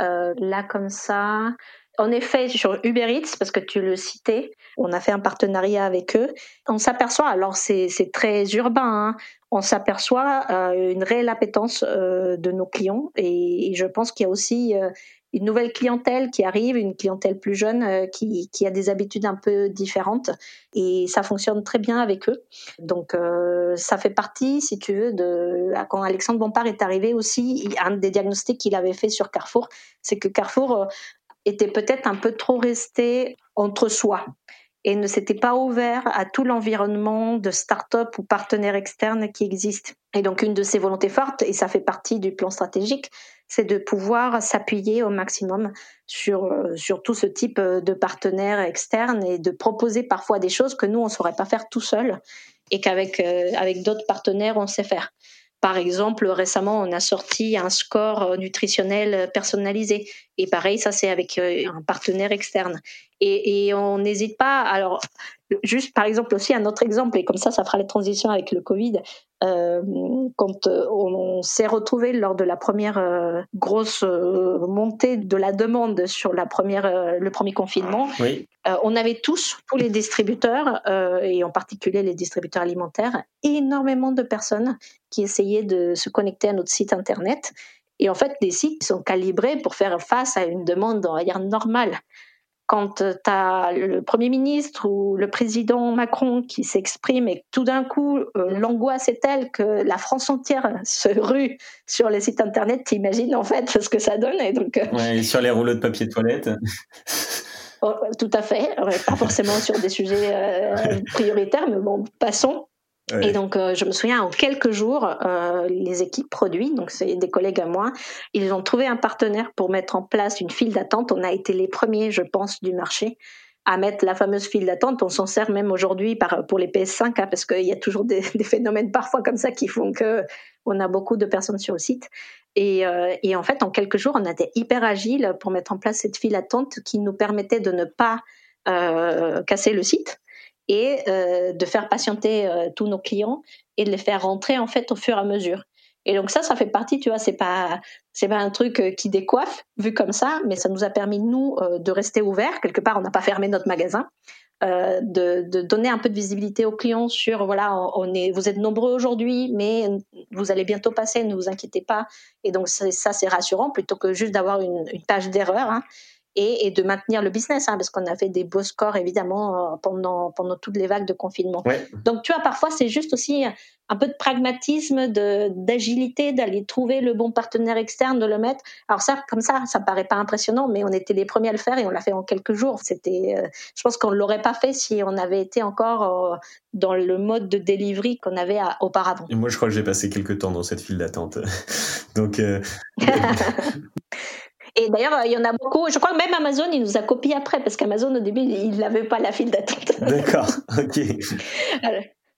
Euh, là comme ça en effet, sur Uber Eats, parce que tu le citais, on a fait un partenariat avec eux. On s'aperçoit, alors c'est très urbain, hein, on s'aperçoit euh, une réelle appétence euh, de nos clients et, je pense qu'il y a aussi euh, une nouvelle clientèle qui arrive, une clientèle plus jeune qui, a des habitudes un peu différentes et ça fonctionne très bien avec eux. Donc ça fait partie, si tu veux, quand Alexandre Bompard est arrivé aussi, un des diagnostics qu'il avait fait sur Carrefour, c'est que Carrefour était peut-être un peu trop resté entre soi et ne s'était pas ouvert à tout l'environnement de start-up ou partenaires externes qui existent. Et donc une de ses volontés fortes, et ça fait partie du plan stratégique, c'est de pouvoir s'appuyer au maximum sur, euh, sur tout ce type euh, de partenaires externes et de proposer parfois des choses que nous, on ne saurait pas faire tout seul et qu'avec euh, avec d'autres partenaires, on sait faire. Par exemple, récemment, on a sorti un score nutritionnel personnalisé. Et pareil, ça, c'est avec un partenaire externe. Et, et on n'hésite pas. Alors, juste par exemple aussi un autre exemple, et comme ça, ça fera la transition avec le Covid. Euh, quand euh, on, s'est retrouvé lors de la première euh, grosse montée de la demande sur la première, le premier confinement, on avait tous, tous les distributeurs, et en particulier les distributeurs alimentaires, énormément de personnes qui essayaient de se connecter à notre site internet Et en fait, les sites sont calibrés pour faire face à une demande, on va dire, normale quand tu as le Premier ministre ou le président Macron qui s'exprime et tout d'un coup, euh, l'angoisse est telle que la France entière [laughs] se rue sur les sites internet, t'imagines en fait ce que ça donne. Et donc, euh, ouais, sur les rouleaux de papier toilette. Oh, tout à fait, pas forcément sur des sujets euh, prioritaires, mais bon, passons. Et donc, euh, je me souviens, en quelques jours, euh, les équipes produits, donc c'est des collègues à moi, ils ont trouvé un partenaire pour mettre en place une file d'attente. On a été les premiers, je pense, du marché à mettre la fameuse file d'attente. On s'en sert même aujourd'hui pour les PS5, hein, parce qu'il y a toujours [laughs] des, phénomènes parfois comme ça qui font que on a beaucoup de personnes sur le site. Et, euh, et, en fait, en quelques jours, on été hyper agile pour mettre en place cette file d'attente qui nous permettait de ne pas euh, casser le site et euh, de faire patienter euh, tous nos clients et de les faire rentrer en fait au fur et à mesure. Et donc ça, ça fait partie, tu vois, c'est pas c'est pas un truc euh, qui décoiffe vu comme ça, mais ça nous a permis nous de rester ouverts. Quelque part, on n'a pas fermé notre magasin, de, de, donner un peu de visibilité aux clients sur voilà, on est, vous êtes nombreux aujourd'hui, mais vous allez bientôt passer, ne vous inquiétez pas. Et donc ça, c'est rassurant plutôt que juste d'avoir une, une page d'erreur. Hein et, et, de maintenir le business, hein, parce qu'on a fait des beaux scores évidemment euh, pendant pendant toutes les vagues de confinement. Donc tu vois, parfois c'est juste aussi un peu de pragmatisme, de d'agilité, d'aller trouver le bon partenaire externe, de le mettre. Alors ça, comme ça, ça paraît pas impressionnant, mais on était les premiers à le faire et on l'a fait en quelques jours. C'était, euh, je pense qu'on l'aurait pas fait si on avait été encore euh, dans le mode de delivery qu'on avait auparavant. Et moi, je crois que j'ai passé quelques temps dans cette file d'attente. [laughs] Donc. [laughs] Et d'ailleurs, il y en a beaucoup. Je crois que même Amazon, il nous a copié après, parce qu'Amazon, au début, il n'avait pas la file d'attente. D'accord, [laughs] ok.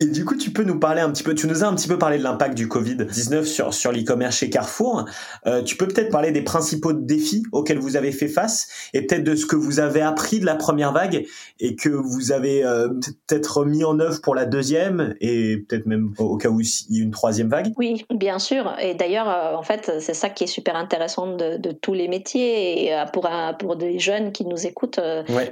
Et du coup, tu peux nous parler un petit peu, tu nous as un petit peu parlé de l'impact du Covid-19 sur, sur l'e-commerce chez Carrefour. Euh, tu peux peut-être parler des principaux défis auxquels vous avez fait face et peut-être de ce que vous avez appris de la première vague et que vous avez euh, peut-être mis en œuvre pour la deuxième et peut-être même au, cas où il y a une troisième vague. Oui, bien sûr. Et d'ailleurs, euh, en fait, c'est ça qui est super intéressant de, de tous les métiers et pour, un, pour des jeunes qui nous écoutent,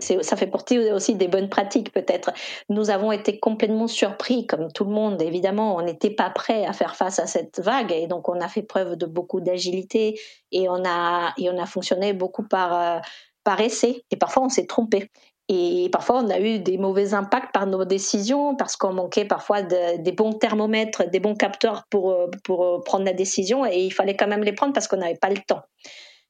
ça fait partie aussi des bonnes pratiques peut-être. Nous avons été complètement surpris comme tout le monde, évidemment, on n'était pas prêt à faire face à cette vague et donc on a fait preuve de beaucoup d'agilité et on a et on a fonctionné beaucoup par euh, par essai et parfois on s'est trompé. Et parfois, on a eu des mauvais impacts par nos décisions parce qu'on manquait parfois des bons thermomètres, des bons capteurs pour, euh, pour euh, prendre la décision et il fallait quand même les prendre parce qu'on n'avait pas le temps.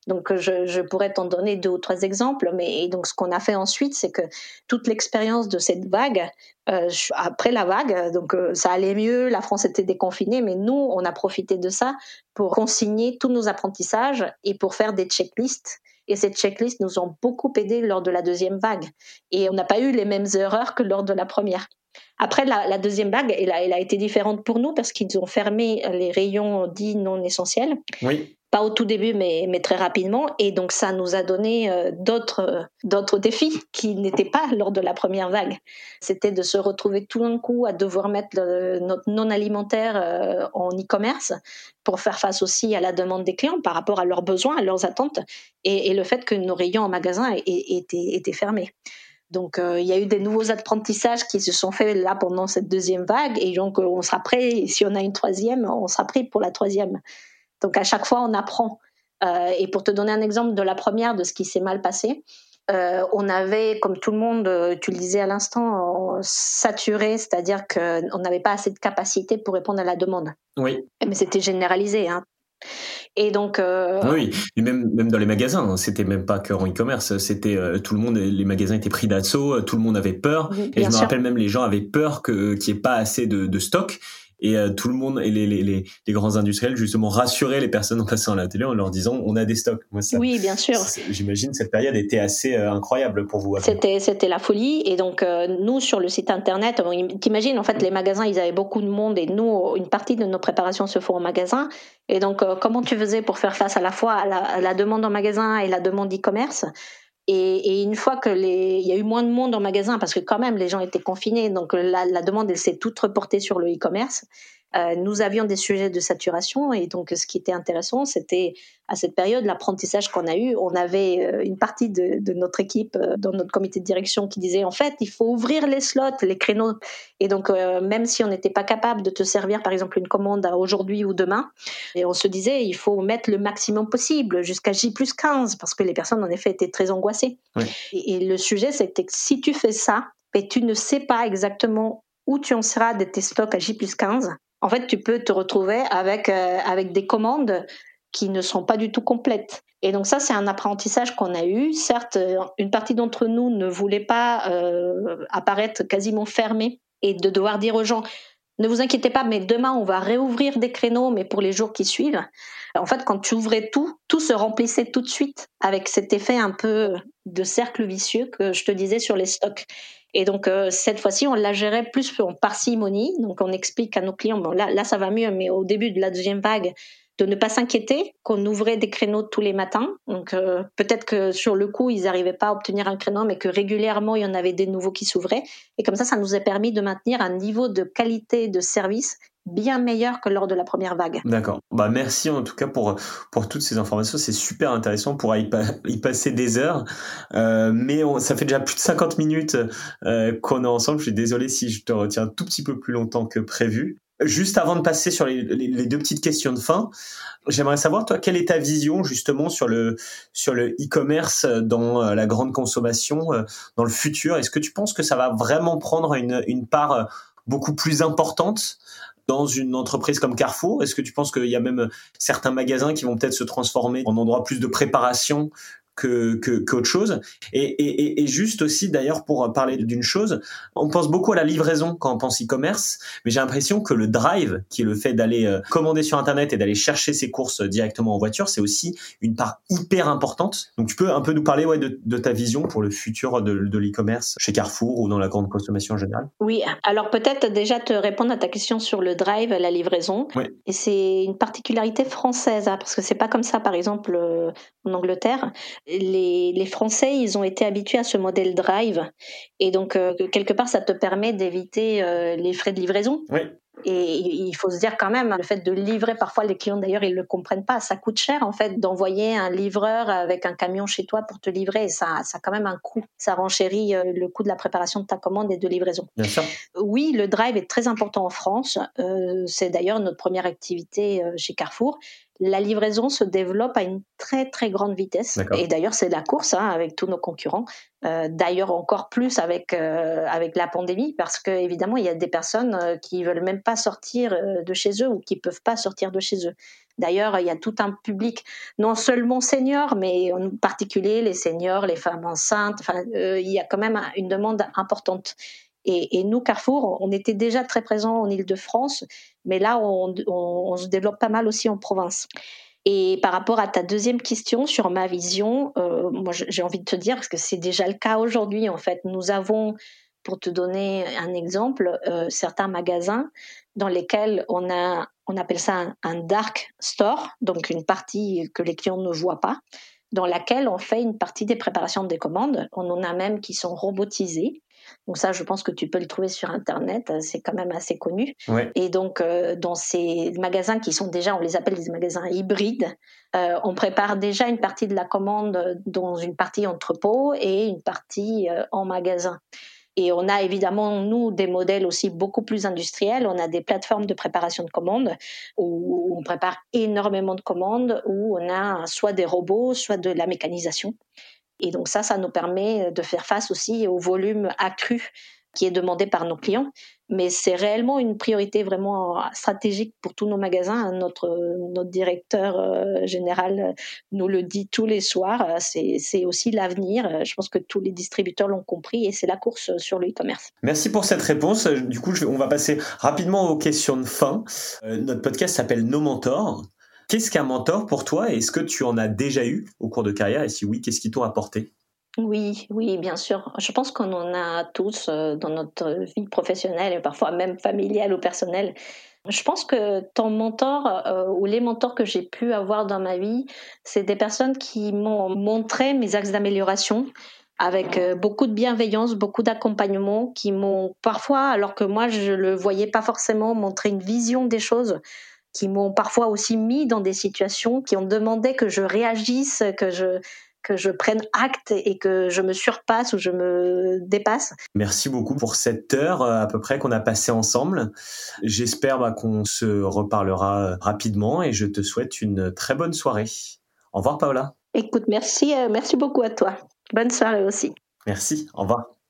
Donc, je, je pourrais t'en donner deux ou trois exemples, mais donc ce qu'on a fait ensuite, c'est que toute l'expérience de cette vague, euh, après la vague, donc euh, ça allait mieux, la France était déconfinée, mais nous, on a profité de ça pour consigner tous nos apprentissages et pour faire des checklists. Et ces checklists nous ont beaucoup aidé lors de la deuxième vague. Et on n'a pas eu les mêmes erreurs que lors de la première. Après, la, la deuxième vague, elle a, elle a, été différente pour nous parce qu'ils ont fermé les rayons dits non essentiels. Oui pas au tout début, mais, mais très rapidement. Et donc, ça nous a donné euh, d'autres, euh, d'autres défis qui n'étaient pas lors de la première vague. C'était de se retrouver tout d'un coup à devoir mettre notre non alimentaire euh, en e-commerce pour faire face aussi à la demande des clients par rapport à leurs besoins, à leurs attentes et, et le fait que nos rayons en magasin étaient, étaient fermés. Donc, il y a eu des nouveaux apprentissages qui se sont faits là pendant cette deuxième vague, et donc on sera prêt. Si on a une troisième, on sera prêt pour la troisième. Donc à chaque fois, on apprend. Euh, et pour te donner un exemple de la première, de ce qui s'est mal passé, euh, on avait, comme tout le monde, euh, tu le disais à l'instant, saturé, c'est-à-dire qu'on n'avait pas assez de capacité pour répondre à la demande. Oui. Mais c'était généralisé. Hein. Et donc. Oui, et même, même dans les magasins, hein, c'était même pas que en e-commerce, c'était tout le monde, les magasins étaient pris d'assaut, tout le monde avait peur. et je me rappelle même les gens avaient peur qu'il n'y ait pas assez de, de stock et euh, tout le monde et les, les, les, les, grands industriels justement rassuraient les personnes en passant à la télé en leur disant on a des stocks. Moi, ça, oui, bien sûr. J'imagine cette période était assez euh, incroyable pour vous. C'était c'était la folie et donc euh, nous sur le site internet, t'imagines en fait les magasins ils avaient beaucoup de monde et nous une partie de nos préparations se font en magasin et donc comment tu faisais pour faire face à la fois à la, à la demande en magasin et la demande e-commerce? Et, et, une fois que les, il y a eu moins de monde en magasin parce que quand même les gens étaient confinés, donc la, la demande elle s'est toute reportée sur le e-commerce. Euh, nous avions des sujets de saturation et donc ce qui était intéressant, c'était à cette période l'apprentissage qu'on a eu. On avait euh, une partie de, de, notre équipe euh, dans notre comité de direction qui disait en fait il faut ouvrir les slots, les créneaux. Et donc même si on n'était pas capable de te servir par exemple une commande aujourd'hui ou demain, et on se disait il faut mettre le maximum possible jusqu'à J plus 15 parce que les personnes en effet étaient très angoissées. Et, et le sujet c'était que si tu fais ça, et tu ne sais pas exactement où tu en seras de tes stocks à J plus 15, en fait, tu peux te retrouver avec, euh, avec des commandes qui ne sont pas du tout complètes. Et donc ça, c'est un apprentissage qu'on a eu. Certes, une partie d'entre nous ne voulait pas euh, apparaître quasiment fermé et de devoir dire aux gens, ne vous inquiétez pas, mais demain, on va réouvrir des créneaux, mais pour les jours qui suivent. En fait, quand tu ouvrais tout, tout se remplissait tout de suite avec cet effet un peu de cercle vicieux que je te disais sur les stocks. Et donc euh, cette fois-ci, on la gérait plus en parcimonie. Donc on explique à nos clients, bon là, là ça va mieux, mais au début de la deuxième vague, de ne pas s'inquiéter qu'on ouvrait des créneaux tous les matins. Donc euh, peut-être que sur le coup, ils n'arrivaient pas à obtenir un créneau, mais que régulièrement, il y en avait des nouveaux qui s'ouvraient. Et comme ça, ça nous a permis de maintenir un niveau de qualité de service bien meilleur que lors de la première vague. D'accord. Bah merci en tout cas pour pour toutes ces informations, c'est super intéressant. pour y, y passer des heures, euh, mais ça fait déjà plus de 50 minutes euh, qu'on est ensemble. Je suis désolé si je te retiens tout petit peu plus longtemps que prévu. Juste avant de passer sur les, les, deux petites questions de fin, j'aimerais savoir toi quelle est ta vision justement sur le sur le e-commerce dans euh, la grande consommation euh, dans le futur? Est-ce que tu penses que ça va vraiment prendre une une part beaucoup plus importante dans une entreprise comme Carrefour? Est-ce que tu penses qu'il y a même certains magasins qui vont peut-être se transformer en endroit plus de préparation que qu'autre chose. Et, et, et, juste aussi d'ailleurs pour parler d'une chose, on pense beaucoup à la livraison quand on pense e-commerce, mais j'ai l'impression que le drive, qui est le fait d'aller euh, commander sur internet et d'aller chercher ses courses directement en voiture, c'est aussi une part hyper importante. Donc tu peux un peu nous parler ouais, de, de ta vision pour le futur de, de l'e-commerce chez Carrefour ou dans la grande consommation en général? Oui, alors peut-être déjà te répondre à ta question sur le drive, la livraison. Et c'est une particularité française, hein, parce que c'est pas comme ça par exemple euh, en Angleterre les, Français, ils ont été habitués à ce modèle drive. Et donc, euh, quelque part, ça te permet d'éviter euh, les frais de livraison. Oui. Et il faut se dire quand même, le fait de livrer, parfois les clients d'ailleurs, ils le comprennent pas. Ça coûte cher en fait d'envoyer un livreur avec un camion chez toi pour te livrer. Ça, ça a quand même un coût. Ça renchérit euh, le coût de la préparation de ta commande et de livraison. Bien sûr. Oui, le drive est très important en France. c'est d'ailleurs notre première activité chez Carrefour la livraison se développe à une très très grande vitesse. Et d'ailleurs, c'est la course hein, avec tous nos concurrents. Euh, d'ailleurs, encore plus avec euh, avec la pandémie, parce que évidemment, il y a des personnes euh, qui veulent même pas sortir de chez eux ou qui peuvent pas sortir de chez eux. D'ailleurs, il y a tout un public, non seulement seniors, mais en particulier les seniors, les femmes enceintes. Enfin, il y a quand même une demande importante. Et, nous, Carrefour, on était déjà très présents en Ile-de-France, mais là, on, se développe pas mal aussi en province. Et par rapport à ta deuxième question sur ma vision, euh, moi, j'ai envie de te dire, parce que c'est déjà le cas aujourd'hui, en fait, nous avons, pour te donner un exemple, euh, certains magasins dans lesquels on a, on appelle ça un, un dark store, donc une partie que les clients ne voient pas dans laquelle on fait une partie des préparations des commandes. On en a même qui sont robotisées. Donc ça, je pense que tu peux le trouver sur Internet, euh, c'est quand même assez connu. Et donc, euh, dans ces magasins qui sont déjà, on les appelle des magasins hybrides, euh, on prépare déjà une partie de la commande dans une partie entrepôt et une partie en magasin. Et on a évidemment, nous, des modèles aussi beaucoup plus industriels. On a des plateformes de préparation de commandes où on prépare énormément de commandes, où on a soit des robots, soit de la mécanisation. Et donc ça, ça nous permet de faire face aussi au volume accru qui est demandé par nos clients. Mais c'est réellement une priorité vraiment stratégique pour tous nos magasins. Notre, directeur euh, général nous le dit tous les soirs. C'est aussi l'avenir. Je pense que tous les distributeurs l'ont compris et c'est la course sur le e-commerce. Merci pour cette réponse. Du coup, on va passer rapidement aux questions de fin. Euh, notre podcast s'appelle Nos Mentors. Qu'est-ce qu'un mentor pour toi Est-ce que tu en as déjà eu au cours de carrière? Et si oui, qu'est-ce qui t'ont apporté? Oui, oui, bien sûr. Je pense qu'on en a tous euh, dans notre vie professionnelle et parfois même familiale ou personnelle. Je pense que ton mentor euh, ou les mentors que j'ai pu avoir dans ma vie, c'est des personnes qui m'ont montré mes axes d'amélioration avec euh, beaucoup de bienveillance, beaucoup d'accompagnement, qui m'ont parfois, alors que moi je le voyais pas forcément, montré une vision des choses, qui m'ont parfois aussi mis dans des situations qui ont demandé que je réagisse, que je que je prenne acte et que je me surpasse ou je me dépasse. Merci beaucoup pour cette heure euh, à peu près qu'on a passé ensemble. J'espère bah, qu'on se reparlera euh, rapidement et je te souhaite une très bonne soirée. Au revoir Paola. Écoute, merci, euh, merci beaucoup à toi. Bonne soirée aussi. Merci, au revoir.